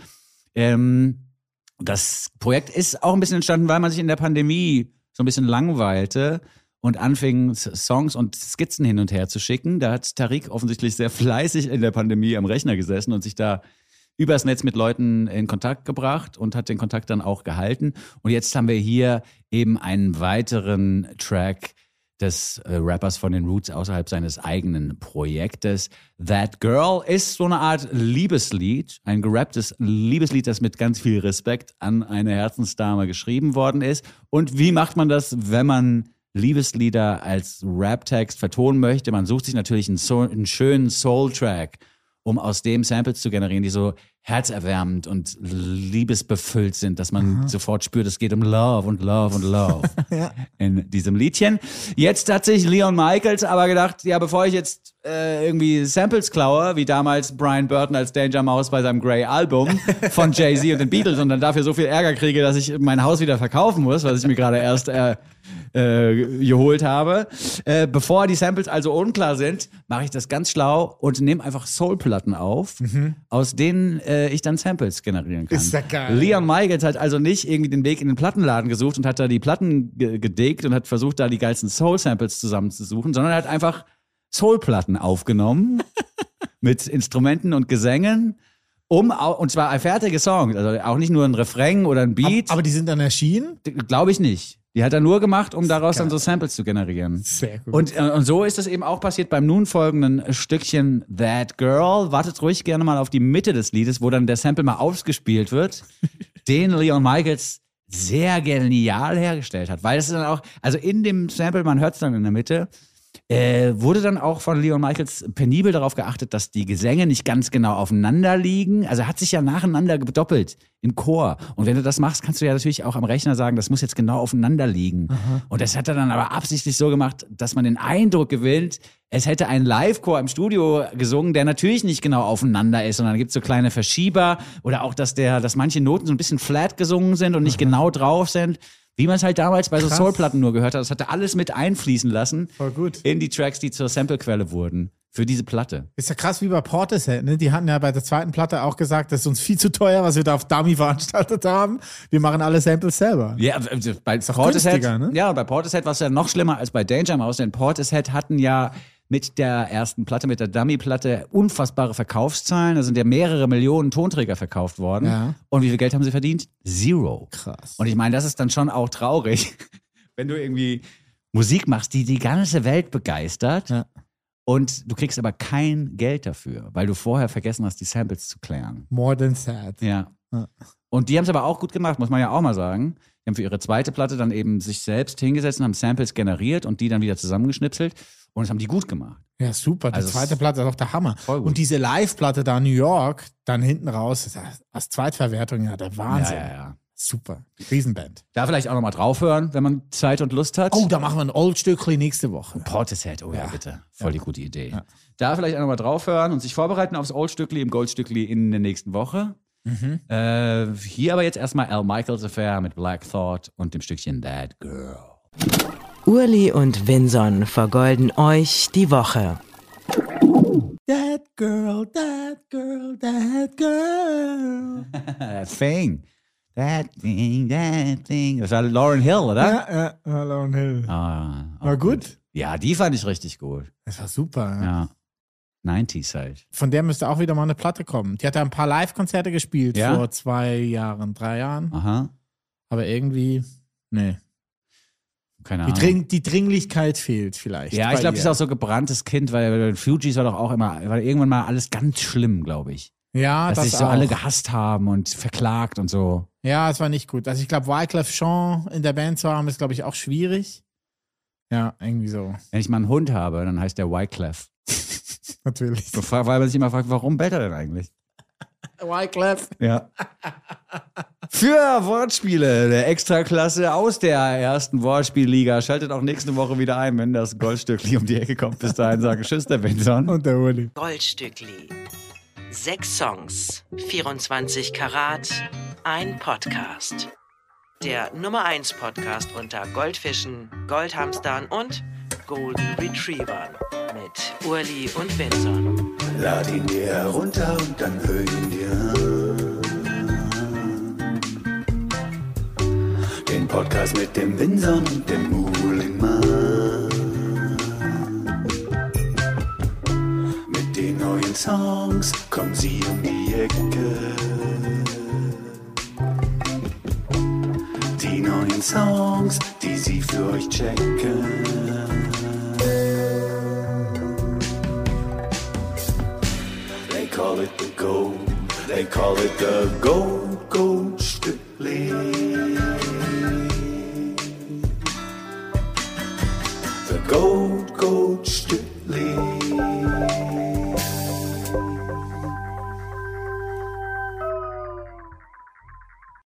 Ähm, das Projekt ist auch ein bisschen entstanden, weil man sich in der Pandemie so ein bisschen langweilte und anfing, Songs und Skizzen hin und her zu schicken. Da hat Tariq offensichtlich sehr fleißig in der Pandemie am Rechner gesessen und sich da übers Netz mit Leuten in Kontakt gebracht und hat den Kontakt dann auch gehalten. Und jetzt haben wir hier eben einen weiteren Track des äh, Rappers von den Roots außerhalb seines eigenen Projektes. That Girl ist so eine Art Liebeslied, ein gerapptes Liebeslied, das mit ganz viel Respekt an eine Herzensdame geschrieben worden ist. Und wie macht man das, wenn man Liebeslieder als Raptext vertonen möchte? Man sucht sich natürlich einen, Soul, einen schönen Soul-Track, um aus dem Samples zu generieren, die so herzerwärmend und liebesbefüllt sind, dass man sofort spürt, es geht um Love und Love und Love in diesem Liedchen. Jetzt hat sich Leon Michaels aber gedacht, ja, bevor ich jetzt äh, irgendwie Samples klaue, wie damals Brian Burton als Danger Mouse bei seinem Grey Album von Jay-Z und den Beatles und dann dafür so viel Ärger kriege, dass ich mein Haus wieder verkaufen muss, was ich mir gerade erst äh, äh, geholt habe. Äh, bevor die Samples also unklar sind, mache ich das ganz schlau und nehme einfach Soul-Platten auf, aus denen äh, ich dann Samples generieren kann. Ist ja geil. Leon Michaels hat also nicht irgendwie den Weg in den Plattenladen gesucht und hat da die Platten ge gedickt und hat versucht, da die geilsten Soul-Samples zusammenzusuchen, sondern er hat einfach Soul-Platten aufgenommen mit Instrumenten und Gesängen. Um, und zwar fertige Songs, also auch nicht nur ein Refrain oder ein Beat, Aber die sind dann erschienen? glaube ich nicht. Die hat er nur gemacht, um daraus dann so Samples zu generieren. Sehr gut. Und, äh, und so ist es eben auch passiert beim nun folgenden Stückchen That Girl. Wartet ruhig gerne mal auf die Mitte des Liedes, wo dann der Sample mal ausgespielt wird, den Leon Michaels sehr genial hergestellt hat. Weil es dann auch, also in dem Sample, man hört es dann in der Mitte, äh, wurde dann auch von Leon Michaels penibel darauf geachtet, dass die Gesänge nicht ganz genau aufeinander liegen. Also er hat sich ja nacheinander gedoppelt im Chor. Und wenn du das machst, kannst du ja natürlich auch am Rechner sagen, das muss jetzt genau aufeinander liegen. Und das hat er dann aber absichtlich so gemacht, dass man den Eindruck gewinnt, es hätte ein Live-Chor im Studio gesungen, der natürlich nicht genau aufeinander ist, sondern gibt es so kleine Verschieber oder auch, dass der, dass manche Noten so ein bisschen flat gesungen sind und nicht genau drauf sind. Wie man es halt damals bei so Krass. Soulplatten nur gehört hat, das hat er alles mit einfließen lassen Voll gut. in die Tracks, die zur Samplequelle wurden für diese Platte. Ist ja krass wie bei Portishead, ne? Die hatten ja bei der zweiten Platte auch gesagt, das ist uns viel zu teuer, was wir da auf Dummy veranstaltet haben. Wir machen alle Samples selber. Ja, bei Portishead, ne? ja, bei Portishead war es ja noch schlimmer als bei Danger Mouse, denn Portishead hatten ja mit der ersten Platte, mit der Dummy-Platte, unfassbare Verkaufszahlen. Da sind ja mehrere Millionen Tonträger verkauft worden. Ja. Und wie viel Geld haben sie verdient? Zero. Krass. Und ich meine, das ist dann schon auch traurig, wenn du irgendwie Musik machst, die die ganze Welt begeistert. Ja. Und du kriegst aber kein Geld dafür, weil du vorher vergessen hast, die Samples zu klären. More than sad. Ja. Ja. Und die haben es aber auch gut gemacht, muss man ja auch mal sagen. Die haben für ihre zweite Platte dann eben sich selbst hingesetzt und haben Samples generiert und die dann wieder zusammengeschnipselt. Und das haben die gut gemacht. Ja, super. Die Also zweite Platte ist doch der Hammer. Und diese Live-Platte da in New York, dann hinten raus, ja als Zweitverwertung ja der Wahnsinn. Ja, ja, ja. Super. Riesenband. Da vielleicht auch nochmal draufhören, wenn man Zeit und Lust hat. Oh, da machen wir ein Old-Stückli nächste Woche. Portishead, oh ja, Ja. bitte. Voll die gute Idee. Ja. Da vielleicht auch nochmal draufhören und sich vorbereiten aufs Oldstückli im Goldstückli in der nächsten Woche. Mhm. Äh, hier aber jetzt erstmal Al Michaels Affair mit Black Thought und dem Stückchen That Girl. Urli und Vinson vergolden euch die Woche. That girl, that girl, that girl. That thing. That thing, that thing. Das war Lauren Hill, oder? Ja, ja, Alone Hill. Ah, War gut. Ja, die fand ich richtig gut. Das war super. Ja. Ja. 90s halt. Von der müsste auch wieder mal eine Platte kommen. Die hat ja ein paar Live-Konzerte gespielt Ja? vor zwei Jahren, drei Jahren. Aha. Aber irgendwie, nee. Keine Die, Ahnung. Dring die Dringlichkeit fehlt vielleicht. ja, ich glaube, ihr. ist auch so gebranntes Kind, weil den Fugees war doch auch immer, war irgendwann mal alles ganz schlimm, glaube ich. Ja, Dass das sich so auch. alle gehasst haben und verklagt und so. Ja, es war nicht gut. Also ich glaube, Wyclef Jean in der Band zu haben, ist, glaube ich, auch schwierig. Ja, irgendwie so. Wenn ich mal einen Hund habe, dann heißt der Wyclef. Natürlich. Weil man sich immer fragt, warum bellt er denn eigentlich? Wyclef. Ja. Für Wortspiele der Extraklasse aus der ersten Wortspielliga. Schaltet auch nächste Woche wieder ein, wenn das Goldstückli um die Ecke kommt. Bis dahin sage Tschüss, der Benson. Und der Uli. Goldstückli. Sechs Songs, 24 Karat, ein Podcast. Der Nummer 1 Podcast unter Goldfischen, Goldhamstern und Golden Retrievern mit Urli und Vinson. Lad ihn dir herunter und dann hör ihn dir an. Den Podcast mit dem Winson und dem Muhlingmann. Mit den neuen Songs kommen sie um die Ecke. Die neuen Songs, die sie für euch checken. Call it the gold. They call it the gold, gold Stückli. The gold, gold Stückli.